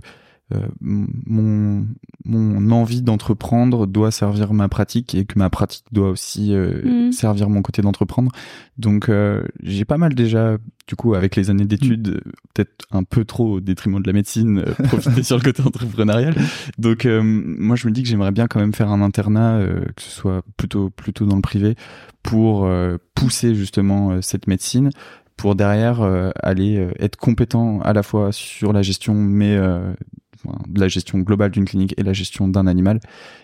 euh, mon, mon envie d'entreprendre doit servir ma pratique et que ma pratique doit aussi euh, Mhm. servir mon côté d'entreprendre. Donc, euh, j'ai pas mal déjà, du coup, avec les années d'études, euh, peut-être un peu trop au détriment de la médecine, profiter sur le côté entrepreneurial. Donc, moi, je me dis que j'aimerais bien quand même faire un internat, que ce soit plutôt plutôt dans le privé, pour pousser justement cette médecine pour derrière aller être compétent à la fois sur la gestion, mais de la gestion globale d'une clinique et la gestion d'un animal.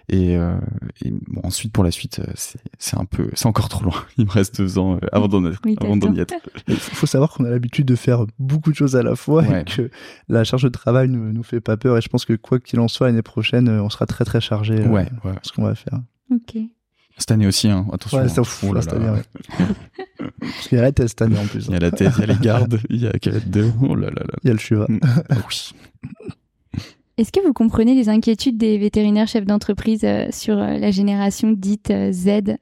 Et, euh, et bon, ensuite, pour la suite, euh, c'est c'est un peu, c'est encore trop loin. Il me reste deux ans euh, avant d'en être, Oui, avant d'en y être. Il faut savoir qu'on a l'habitude de faire beaucoup de choses à la fois Ouais. et que la charge de travail ne nous fait pas peur. Et je pense que quoi qu'il en soit, l'année prochaine, on sera très très chargé euh, Ouais, ce qu'on va faire. Ok. Cette année aussi, hein, attention. Ouais, ça hein. fout Oh là cette année, ouais. Parce qu'il y a la thèse cette année en plus. Il y a la tête, il y a les gardes, il y a Cavette 2. Oh là là là. Il y a le chuva. Ah oui. Est-ce que vous comprenez les inquiétudes des vétérinaires chefs d'entreprise euh, sur euh, la génération dite euh, Z?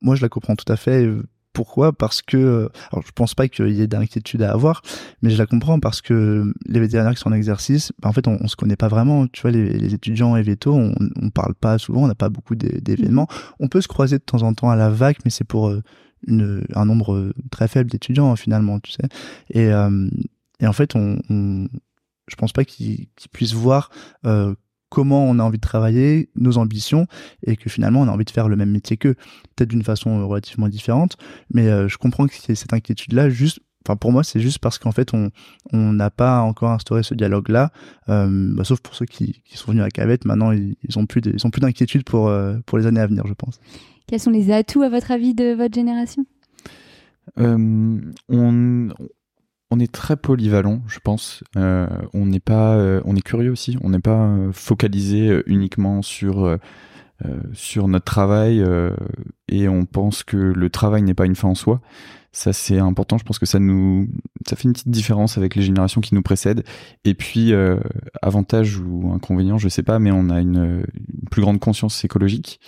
Moi, je la comprends tout à fait. Pourquoi? Parce que, alors je pense pas qu'il y ait d'inquiétude à avoir, mais je la comprends parce que les vétérinaires qui sont en exercice, bah, en fait, on, on se connaît pas vraiment. Tu vois, les, les étudiants et vétos, on, on parle pas souvent, on n'a pas beaucoup d'é- d'événements. On peut se croiser de temps en temps à la vague, mais c'est pour une, un nombre très faible d'étudiants hein, finalement, tu sais. Et, euh, et en fait, on, on, je pense pas qu'ils puissent voir euh, comment on a envie de travailler, nos ambitions, et que finalement on a envie de faire le même métier qu'eux, peut-être d'une façon euh, relativement différente, mais euh, je comprends ait cette inquiétude-là, juste, enfin pour moi c'est juste parce qu'en fait on on n'a pas encore instauré ce dialogue-là, euh, bah, sauf pour ceux qui, qui sont venus à Cavette, maintenant ils, ils ont plus de- ils ont plus d'inquiétude pour euh, pour les années à venir, je pense. Quels sont les atouts, à votre avis, de votre génération? Euh, on, on est très polyvalent, je pense. Euh, euh, on est curieux aussi. On n'est pas euh, focalisé uniquement sur notre travail et on pense que le travail n'est pas une fin en soi. Ça c'est important. Je pense que ça nous ça fait une petite différence avec les générations qui nous précèdent. Et puis avantage ou inconvénient, je sais pas, mais on a une, plus grande conscience écologique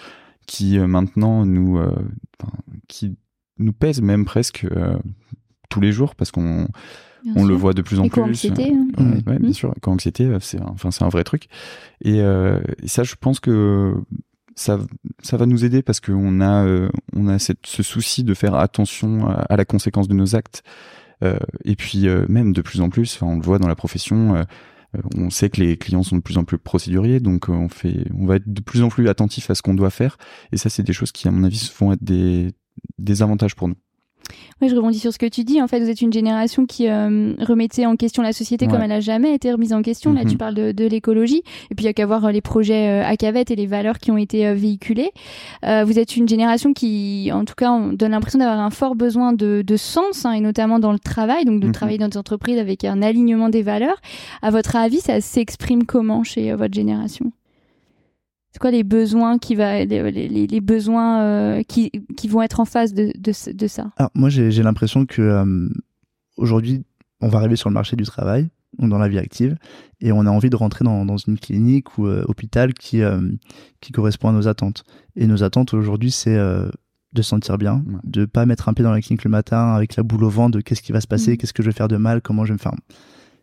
qui maintenant nous pèse même presque tous les jours parce qu'on on le voit de plus en plus. anxiété hein. ouais, bien mmh. sûr. anxiété c'est enfin c'est un vrai truc. Et, euh, et, ça, je pense que ça, ça va nous aider parce qu'on a, euh, on a cette, ce souci de faire attention à, la conséquence de nos actes. Euh, et puis euh, même de plus en plus, on le voit dans la profession. Euh, on sait que les clients sont de plus en plus procéduriers, donc on fait, on va être de plus en plus attentif à ce qu'on doit faire. Et ça, c'est des choses qui, à mon avis, vont être des, des avantages pour nous. Oui, je rebondis sur ce que tu dis. En fait, vous êtes une génération qui euh, remettait en question la société comme elle n'a jamais été remise en question. Là, tu mhm. parles de, de l'écologie. Et puis, il y a qu'à voir euh, les projets euh, à Cavette et les valeurs qui ont été véhiculées. vous êtes une génération qui, en tout cas, on donne l'impression d'avoir un fort besoin de, de sens, hein, et notamment dans le travail, donc de mhm. travailler dans des entreprises avec un alignement des valeurs. À votre avis, ça s'exprime comment chez votre génération? C'est quoi les besoins qui va les, les, besoins euh, qui, qui, vont être en face de, de, de ça? Alors, moi j'ai l'impression que euh, aujourd'hui on va arriver sur le marché du travail dans la vie active et on a envie de rentrer dans, dans une clinique ou euh, hôpital qui qui correspond à nos attentes et nos attentes aujourd'hui c'est de se sentir bien, de pas mettre un pied dans la clinique le matin avec la boule au vent de qu'est-ce qui va se passer, mmh. qu'est-ce que je vais faire de mal, comment je vais me faire.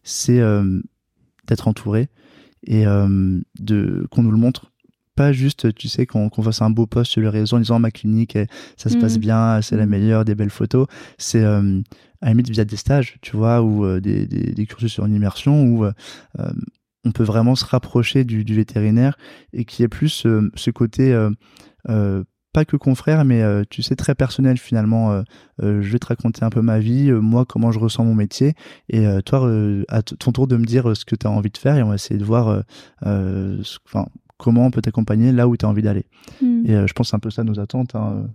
C'est d'être entouré et de qu'on nous le montre pas juste, tu sais, qu'on fasse un beau post sur le réseau en disant ma clinique, ça se passe mm. bien, c'est la mm. meilleure, des belles photos. C'est euh, à la limite via des stages, tu vois, ou euh, des, des, des, cursus sur une immersion où euh, on peut vraiment se rapprocher du, du vétérinaire et qui est plus ce côté pas que confrère, mais tu sais, très personnel finalement. je vais te raconter un peu ma vie, moi, comment je ressens mon métier, et toi, à ton tour de me dire ce que tu as envie de faire, et on va essayer de voir enfin, comment on peut t'accompagner là où tu as envie d'aller. Hmm. Et euh, je pense c'est un peu ça nos attentes. Hein.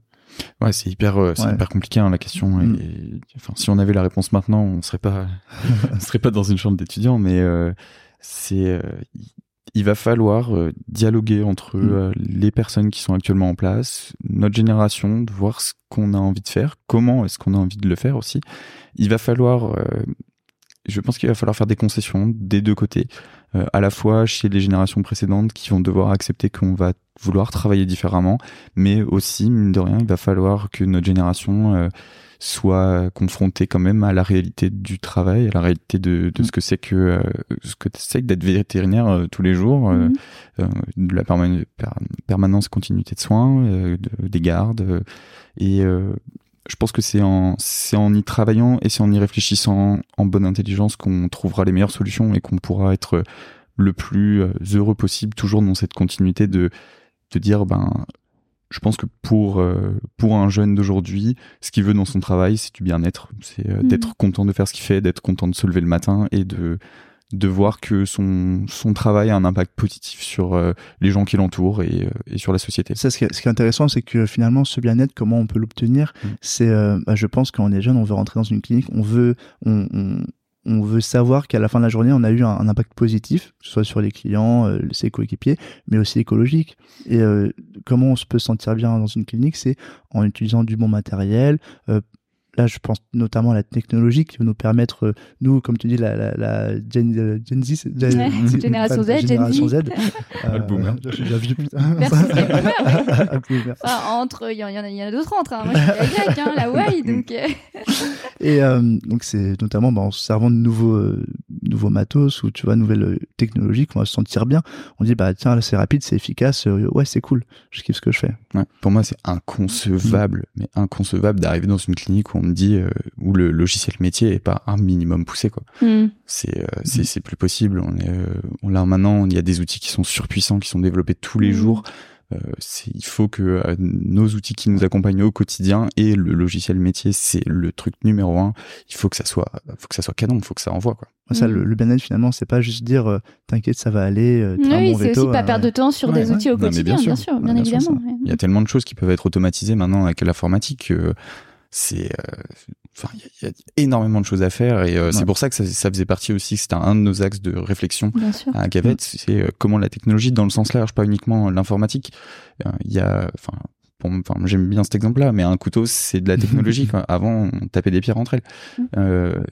Ouais, c'est hyper, euh, c'est hyper compliqué hein, la question. Hmm. Et, enfin, si on avait la réponse maintenant, on serait pas, on serait pas dans une chambre d'étudiants. Mais euh, c'est, il va falloir dialoguer entre hmm. les personnes qui sont actuellement en place, notre génération, de voir ce qu'on a envie de faire, comment est-ce qu'on a envie de le faire aussi. Il va falloir je pense qu'il va falloir faire des concessions des deux côtés, euh, à la fois chez les générations précédentes qui vont devoir accepter qu'on va vouloir travailler différemment, mais aussi, mine de rien, il va falloir que notre génération euh, soit confrontée quand même à la réalité du travail, à la réalité de, de ce que c'est que euh, ce que c'est d'être vétérinaire tous les jours, mm-hmm. de la permanence continuité de soins, de, des gardes et je pense que c'est en, c'est en y travaillant et c'est en y réfléchissant en bonne intelligence qu'on trouvera les meilleures solutions et qu'on pourra être le plus euh, heureux possible, toujours dans cette continuité de, de dire, ben, je pense que pour, euh, pour un jeune d'aujourd'hui, ce qu'il veut dans son travail, c'est du bien-être, c'est euh, mmh. d'être content de faire ce qu'il fait, d'être content de se lever le matin et de, de voir que son, son travail a un impact positif sur euh, les gens qui l'entourent et, euh, et, sur la société. Ça, ce, qui est, ce qui est intéressant, c'est que finalement, ce bien-être, comment on peut l'obtenir mm. C'est, euh, bah, je pense, quand on est jeune, on veut rentrer dans une clinique, on veut, on, on, on veut savoir qu'à la fin de la journée, on a eu un, impact positif, que ce soit sur les clients, ses coéquipiers, mais aussi écologique. Et comment on se peut sentir bien dans une clinique, c'est en utilisant du bon matériel, Là, je pense notamment à la technologie qui va nous permettre, euh, nous, comme tu dis, la, la, la Gen, euh, Gen Z, génération Z, génération Z. euh, boomer. Je suis déjà vieux, putain. entre, il y, en a, y en a d'autres entre. Hein. Moi, je suis la Y, hein, la Y, donc. Euh. Et donc, c'est notamment bah, en se servant de nouveaux, nouveaux matos ou, tu vois, nouvelles technologies qu'on va se sentir bien. On dit, bah, tiens, là, c'est rapide, c'est efficace. ouais, c'est cool. Je kiffe ce que je fais. Ouais. Pour moi, c'est inconcevable, mais inconcevable d'arriver dans une clinique où on dit euh, où le logiciel métier est pas un minimum poussé quoi. Hmm. C'est euh, c'est c'est plus possible. On est euh, on là maintenant il y a des outils qui sont surpuissants qui sont développés tous les hmm. jours. il faut que nos outils qui nous accompagnent au quotidien et le logiciel métier c'est le truc numéro un. Il faut que ça soit faut que ça soit canon, il faut que ça envoie quoi. Ça, le, le bien-être finalement, c'est pas juste dire t'inquiète, ça va aller. oui, c'est aussi pas perdre de temps sur des outils au quotidien, bien sûr, bien, évidemment. Il y a tellement de choses qui peuvent être automatisées maintenant avec l'informatique c'est enfin il y, a énormément de choses à faire et c'est pour ça que ça, ça, faisait partie aussi c'était un de nos axes de réflexion à Gavette c'est comment la technologie dans le sens large pas uniquement l'informatique il y a enfin enfin, j'aime bien cet exemple-là, mais un couteau, c'est de la technologie. Quoi. Avant, on tapait des pierres entre elles. Mmh. Euh,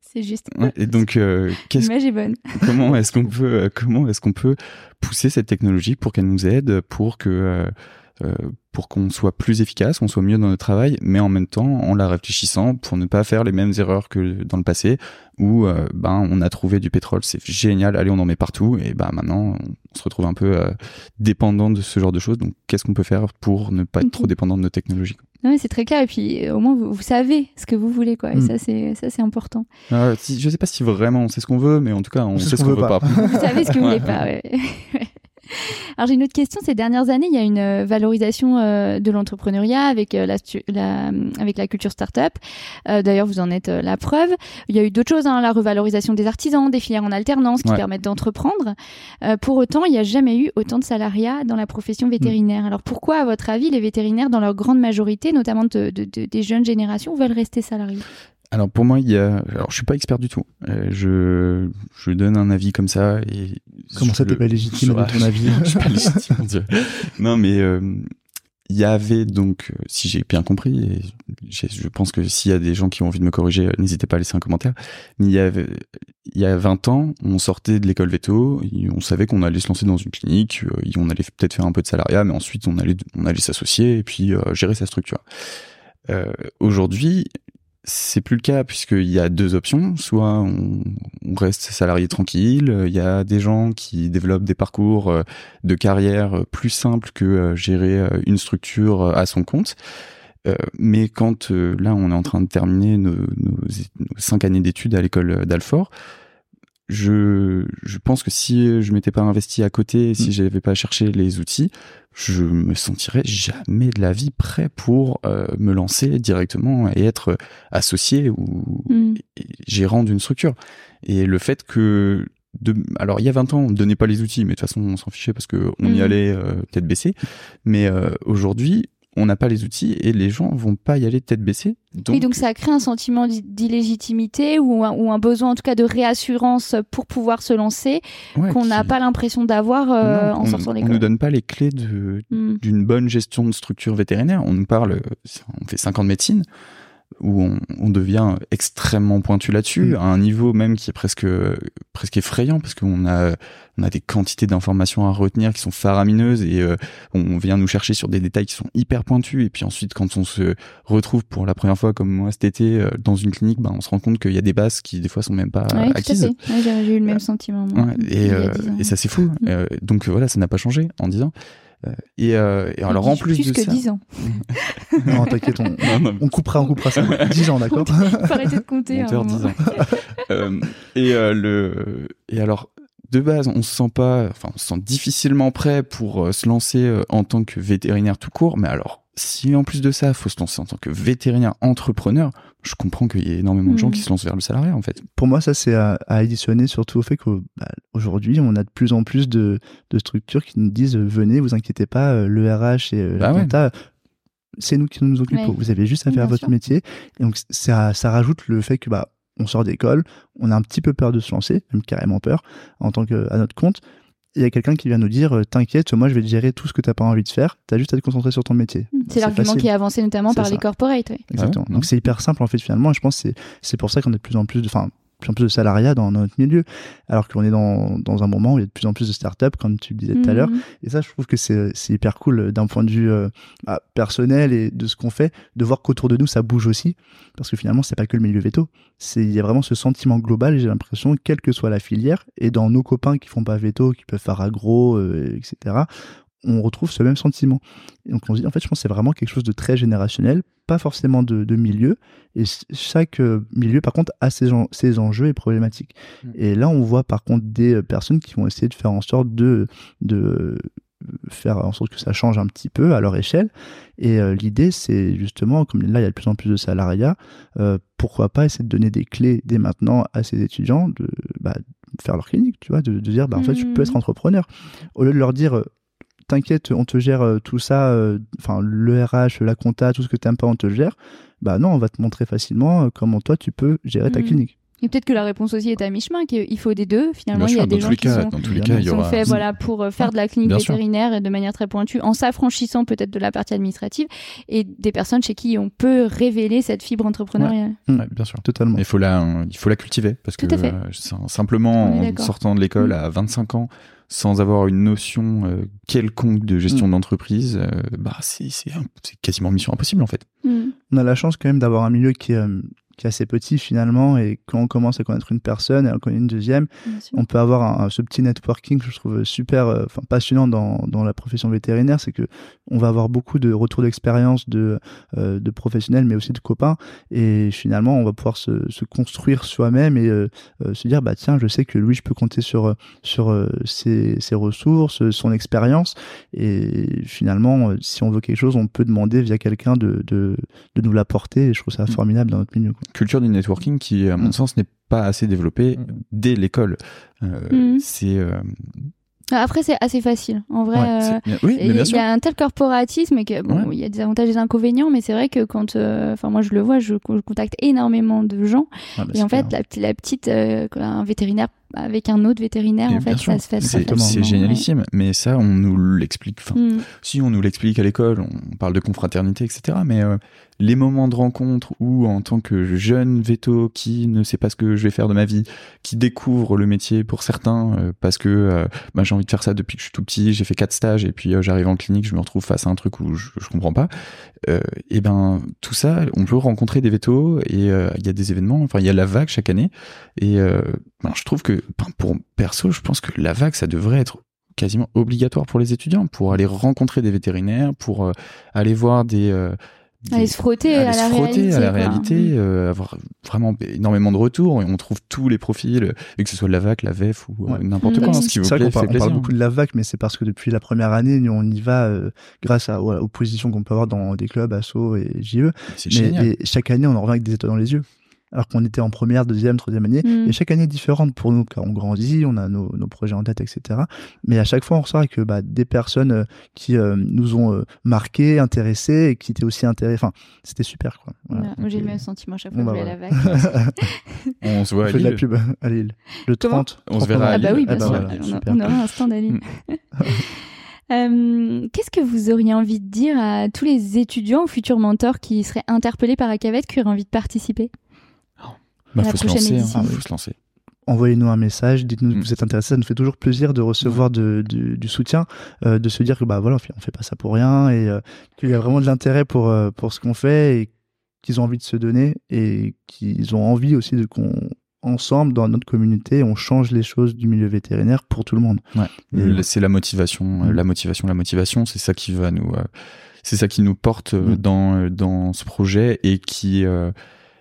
c'est juste. et donc, euh, l'image est bonne. comment est-ce qu'on peut, euh, comment est-ce qu'on peut pousser cette technologie pour qu'elle nous aide, pour que euh, euh, pour qu'on soit plus efficace, qu'on soit mieux dans notre travail, mais en même temps en la réfléchissant pour ne pas faire les mêmes erreurs que dans le passé où euh, ben on a trouvé du pétrole, c'est génial, allez on en met partout et ben maintenant on se retrouve un peu euh, dépendant de ce genre de choses. Donc qu'est-ce qu'on peut faire pour ne pas être trop dépendant de nos technologies non, c'est très clair et puis au moins vous, savez ce que vous voulez quoi. Et mm. ça c'est ça c'est important. Euh, si, je sais pas si vraiment on sait ce qu'on veut, mais en tout cas on, sait ce qu'on veut pas. Vous savez ce que vous voulez pas. Ouais. Alors j'ai une autre question. Ces dernières années, il y a une euh, valorisation euh, de l'entrepreneuriat avec euh, la, la, avec la culture startup. D'ailleurs, vous en êtes la preuve. Il y a eu d'autres choses, hein, la revalorisation des artisans, des filières en alternance qui permettent d'entreprendre. pour autant, il n'y a jamais eu autant de salariats dans la profession vétérinaire. Mm. Alors pourquoi, à votre avis, les vétérinaires, dans leur grande majorité, notamment de, de, des jeunes générations, veulent rester salariés? Alors pour moi, il y a. Alors je suis pas expert du tout. Euh, je je donne un avis comme ça et. Comment ça t'es pas légitime ton avis Je suis pas légitime, mon Dieu. Non mais euh, il y avait donc, euh, si j'ai bien compris, et je pense que s'il y a des gens qui ont envie de me corriger, n'hésitez pas à laisser un commentaire. Mais il y avait, il y a 20 ans, on sortait de l'école veto, on savait qu'on allait se lancer dans une clinique, on allait peut-être faire un peu de salariat, mais ensuite on allait, on allait s'associer et puis gérer sa structure. Euh, Aujourd'hui, c'est plus le cas puisqu'il y a deux options. Soit on, reste salarié tranquille. Il y a des gens qui développent des parcours euh, de carrière plus simples que euh, gérer euh, une structure à son compte. mais quand là on est en train de terminer nos cinq années d'études à l'école d'Alfort, je, je pense que si je m'étais pas investi à côté, si mm. j'avais pas cherché les outils, je me sentirais jamais de la vie prêt pour euh, me lancer directement et être associé ou mm. gérant d'une structure. Et le fait que de, alors il y a 20 ans, on ne donnait pas les outils, mais de toute façon on s'en fichait parce que on y mm. allait euh, tête baissée. Mais euh, aujourd'hui, on n'a pas les outils et les gens vont pas y aller tête baissée. Donc... donc ça crée un sentiment d'illégitimité ou, un, besoin en tout cas de réassurance pour pouvoir se lancer qu'on n'a pas l'impression d'avoir euh, en sortant l'école. On nous donne pas les clés hmm. d'une bonne gestion de structure vétérinaire. On nous parle, on fait 5 ans de médecine où on, on, devient extrêmement pointu là-dessus, mm. à un niveau même qui est presque presque effrayant parce qu'on a on a des quantités d'informations à retenir qui sont faramineuses et euh, on vient nous chercher sur des détails qui sont hyper pointus et puis ensuite quand on se retrouve pour la première fois comme moi cet été euh, dans une clinique, ben on se rend compte qu'il y a des bases qui des fois sont même pas ouais, acquises. j'ai eu le même sentiment. Moi, et, euh, et ça c'est fou. Mm. donc voilà, ça n'a pas changé en disant euh, et, euh, et alors en plus, plus de que ça, 10 ans. non, t'inquiète, on, on, coupera, on coupera ça. 10 ans, d'accord Faut arrêter de compter. Hein, 10 ans. euh, et euh, le et alors de base, on se sent pas, enfin, on se sent difficilement prêt pour euh, se lancer euh, en tant que vétérinaire tout court. Mais alors, si en plus de ça, il faut se lancer en tant que vétérinaire entrepreneur, je comprends qu'il y ait énormément de gens qui mm. se lancent vers le salariat, en fait. Pour moi, ça, c'est à, additionner surtout au fait qu'aujourd'hui, bah, on a de plus en plus de, structures qui nous disent venez, vous inquiétez pas, euh, le RH et bah la c'est nous qui nous occupons. Vous avez juste à faire votre métier. Et donc, ça, ça rajoute le fait que, bah, on sort d'école, on a un petit peu peur de se lancer, même carrément peur, en tant que à notre compte. Il y a quelqu'un qui vient nous dire euh, T'inquiète, moi je vais te gérer tout ce que tu n'as pas envie de faire, tu as juste à te concentrer sur ton métier. Mmh. C'est l'argument qui est avancé notamment par les corporates. Exactement. Donc c'est hyper simple en fait finalement, et je pense que c'est pour ça qu'on est de plus en plus de plus en plus de salariat dans notre milieu, alors qu'on est dans, dans, un moment où il y a de plus en plus de startups, comme tu le disais tout à l'heure. Mhm. Et ça, je trouve que c'est hyper cool euh, d'un point de vue euh, bah, personnel et de ce qu'on fait, de voir qu'autour de nous, ça bouge aussi. Parce que finalement, c'est pas que le milieu veto. Il y a vraiment ce sentiment global, j'ai l'impression, quelle que soit la filière, et dans nos copains qui font pas veto, qui peuvent faire agro, euh, etc., on retrouve ce même sentiment. Et donc on se dit, en fait, je pense que c'est vraiment quelque chose de très générationnel, pas forcément de, milieu. Et chaque euh, milieu, par contre, a ses, ses enjeux et problématiques. Mm. Et là, on voit par contre des euh, personnes qui vont essayer de faire en sorte de, de faire en sorte que ça change un petit peu à leur échelle. Et euh, l'idée, c'est justement, comme là, il y a de plus en plus de salariats, pourquoi pas essayer de donner des clés dès maintenant à ces étudiants de bah, faire leur clinique, tu vois, de, dire, bah, en fait, tu peux mm. être entrepreneur. Au lieu de leur dire, t'inquiète, on te gère euh, tout ça, euh, enfin le RH, la compta, tout ce que t'aimes pas, on te le gère. Bah non, on va te montrer facilement euh, comment toi tu peux gérer ta Mhm. clinique. Et peut-être que la réponse aussi est à mi-chemin, qu'il faut des deux. Finalement, il y a des dans gens tous les qui cas, sont, dans tous les cas, il y qui sont aura. faits voilà, pour faire de la clinique bien sûr. vétérinaire et de manière très pointue, en s'affranchissant peut-être de la partie administrative, et des personnes chez qui on peut révéler cette fibre entrepreneuriale. Ouais, bien sûr. Totalement. Il faut la, il faut la cultiver parce Tout que euh, simplement en sortant de l'école Mm. à 25 ans sans avoir une notion euh, quelconque de Mm. gestion d'entreprise, euh, bah c'est c'est un- c'est quasiment mission impossible en fait. Mm. On a la chance quand même d'avoir un milieu qui est, euh, qui est assez petit finalement et quand on commence à connaître une personne et on connaît une deuxième, on peut avoir un, un- ce petit networking que je trouve super euh, passionnant dans, dans la profession vétérinaire. C'est que on va avoir beaucoup de retours d'expérience de, euh, de professionnels mais aussi de copains. Et finalement on va pouvoir se, se construire soi-même et euh, euh, se dire bah tiens je sais que lui je peux compter sur sur ses, ses ressources son expérience. Et finalement si on veut quelque chose on peut demander via quelqu'un de, de, de nous l'apporter. Et je trouve ça Mm. formidable dans notre milieu quoi. Culture du networking qui, à mon Mm. sens, n'est pas assez développée Mm. dès l'école. Euh, Mm. C'est euh, Après, c'est assez facile. En vrai, ouais, euh, oui, mais bien il y a un tel corporatisme et que bon, Ouais. il y a des avantages et des inconvénients, mais c'est vrai que quand, euh, enfin moi je le vois, je, je contacte énormément de gens Ah, bah, et en fait la, petite- la petite, euh, un vétérinaire avec un autre vétérinaire, Et en fait sûr, ça se fait c'est génialissime, mais ça on nous l'explique. Enfin, Mm. si on nous l'explique à l'école, on parle de confraternité, etc. Mais euh, les moments de rencontre où, en tant que jeune veto qui ne sait pas ce que je vais faire de ma vie, qui découvre le métier pour certains euh, parce que euh, bah, j'ai envie de faire ça depuis que je suis tout petit, j'ai fait quatre stages et puis j'arrive en clinique, je me retrouve face à un truc où je, je comprends pas. Et ben tout ça, on peut rencontrer des vétos et il y a des événements. Enfin, il y a la vague chaque année et ben, je trouve que pour perso, je pense que la vague ça devrait être quasiment obligatoire pour les étudiants, pour aller rencontrer des vétérinaires, pour euh, aller voir des, euh, des- Aller se frotter aller à se la frotter réalité. à la quoi. réalité, Mm. euh, avoir vraiment énormément de retours et on trouve tous les profils, et que ce soit de la VAC, la VEF ou euh, Ouais. n'importe quoi, hein, ce qui vous plaît, qu'on parle, fait on parle beaucoup de la vague, mais c'est parce que depuis la première année, nous, on y va euh, grâce à, voilà, aux positions qu'on peut avoir dans des clubs, ASSO et JE. C'est Mais génial. et chaque année, on en revient avec des étoiles dans les yeux. Alors qu'on était en première, deuxième, troisième année. Mm. Et chaque année est différente pour nous, car on grandit, on a nos, nos projets en tête, etc. Mais à chaque fois, on ressort avec euh, bah, des personnes euh, qui euh, nous ont euh, marqués, intéressés, et qui étaient aussi intéressés. Enfin, c'était super, quoi. Voilà. J'ai le Donc, même euh, sentiment à chaque fois que bah, je vais à la vague. On se voit on à fait de la Lille. pub à Lille. Le Comment 30. On se 30 verra à Ah bah oui, Lille. bien Ah bah sûr. voilà, on, a- super. on aura un stand à Lille. Euh, Qu'est-ce que vous auriez envie de dire à tous les étudiants ou futurs mentors qui seraient interpellés par Acavette, qui auraient envie de participer? Bah, la faut se prochaine lancer, hein, édition. faut se lancer. envoyez-nous un message, dites-nous que Mm. vous êtes intéressés. Ça nous fait toujours plaisir de recevoir de, du- du soutien, euh, de se dire que bah voilà, on fait, pas ça pour rien et euh, qu'il y a vraiment de l'intérêt pour euh, pour ce qu'on fait et qu'ils ont envie de se donner et qu'ils ont envie aussi de qu'on ensemble dans notre communauté on change les choses du milieu vétérinaire pour tout le monde. Ouais. Et- Le- C'est la motivation, Mm. la motivation, la motivation, c'est ça qui va nous, euh, c'est ça qui nous porte Mm. dans dans ce projet et qui euh,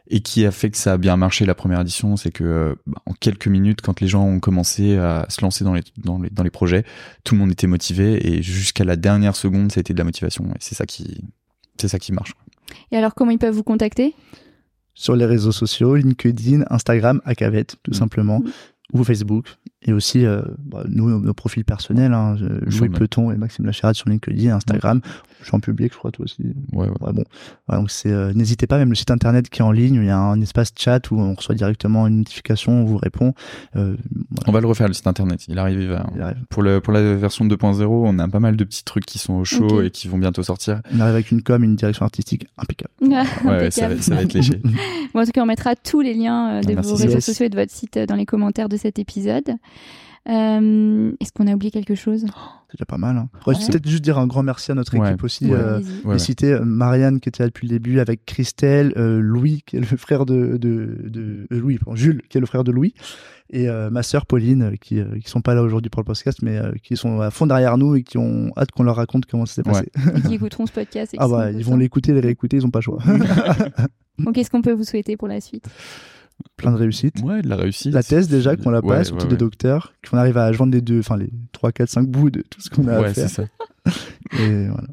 et qui a fait que ça a bien marché la première édition, c'est que euh, bah, en quelques minutes, quand les gens ont commencé à se lancer dans les dans les dans les projets, tout le monde était motivé et jusqu'à la dernière seconde, ça a été de la motivation et c'est ça qui c'est ça qui marche. Et alors, comment ils peuvent vous contacter? Sur les réseaux sociaux, LinkedIn, Instagram, Acavette, tout Mm. simplement, Mm. ou Facebook. Et aussi, euh, bah, nous, nos, nos profils personnels, hein, Louis. Peton et Maxime Lachérade sur LinkedIn, Instagram. Je suis en public, je crois, toi aussi. Ouais, ouais. Ouais, bon. Donc c'est, euh, n'hésitez pas, même le site internet qui est en ligne, il y a un espace chat où on reçoit directement une notification, on vous répond. Euh, voilà, On va le refaire le site internet. Il arrive. il va- il arrive. Pour, le, pour la version 2.0, on a pas mal de petits trucs qui sont au chaud et qui vont bientôt sortir. On arrive avec une com, une direction artistique impeccable. Ouais, ouais, ça, Impeccable. va, ça va être. Bon, en tout cas, on mettra tous les liens euh, de Ah, merci. vos réseaux Yes. sociaux et de votre site euh, dans les commentaires de cet épisode. Euh, Est-ce qu'on a oublié quelque chose? C'est déjà pas mal. Hein. Ouais, Ouais. je vais peut-être juste dire un grand merci à notre Ouais. équipe aussi. Ouais. euh, citer euh, Marianne qui était là depuis le début avec Christelle, euh, Louis qui est le frère de, de, de euh, Louis, pardon, Jules qui est le frère de Louis, et euh, ma sœur Pauline qui euh, qui sont pas là aujourd'hui pour le podcast, mais euh, qui sont à fond derrière nous et qui ont hâte qu'on leur raconte comment ça s'est passé. Et qui écouteront ce podcast. et Ah bah ils vont l'écouter, les réécouter, ils ont pas le choix. Donc, qu'est-ce qu'on peut vous souhaiter pour la suite? Plein de réussites. Ouais, de la réussite. La thèse déjà qu'on la Ouais, passe, ouais, outil ouais. de docteur, qu'on arrive à joindre les deux, enfin les 3, 4, 5 bouts de tout ce qu'on a à Ouais, faire. c'est ça. Et voilà.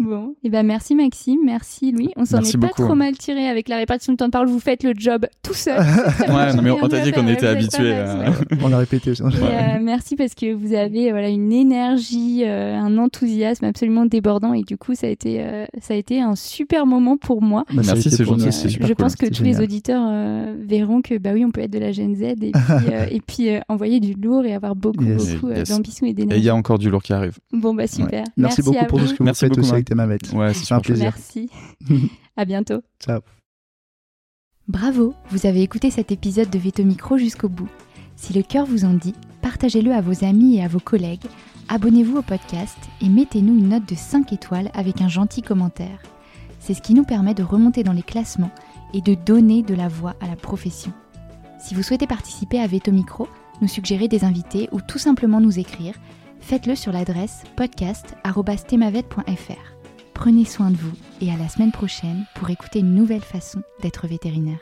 Bon, et ben merci Maxime, merci Louis. On s'en est pas beaucoup. trop mal tiré avec la répartition du temps de parole. Vous faites le job tout seul. Ouais, non, mais on t'a dit qu'on était à- ouais. On a répété. Et, euh, merci parce que vous avez voilà une énergie, euh, un enthousiasme absolument débordant et du coup ça a été euh, ça a été un super moment pour moi. Bah, Merci, c'est gentil, Euh, je cool. pense que tous les auditeurs euh, verront que bah oui on peut être de la Gen Z et puis, euh, et puis euh, envoyer du lourd et avoir beaucoup Yes. beaucoup euh, Yes. d'ambition et Et il d'énergie. y a encore du lourd qui arrive. Bon bah super. Merci, beaucoup pour tout ce que vous Merci faites beaucoup, aussi avec tes mavettes. Ouais, c'est un plaisir. Merci. à bientôt. Ciao. Bravo, vous avez écouté cet épisode de Veto Micro jusqu'au bout. Si le cœur vous en dit, partagez-le à vos amis et à vos collègues, abonnez-vous au podcast et mettez-nous une note de 5 étoiles avec un gentil commentaire. C'est ce qui nous permet de remonter dans les classements et de donner de la voix à la profession. Si vous souhaitez participer à Veto Micro, nous suggérer des invités ou tout simplement nous écrire, faites-le sur l'adresse podcast.stemavette.fr. Prenez soin de vous et à la semaine prochaine pour écouter une nouvelle façon d'être vétérinaire.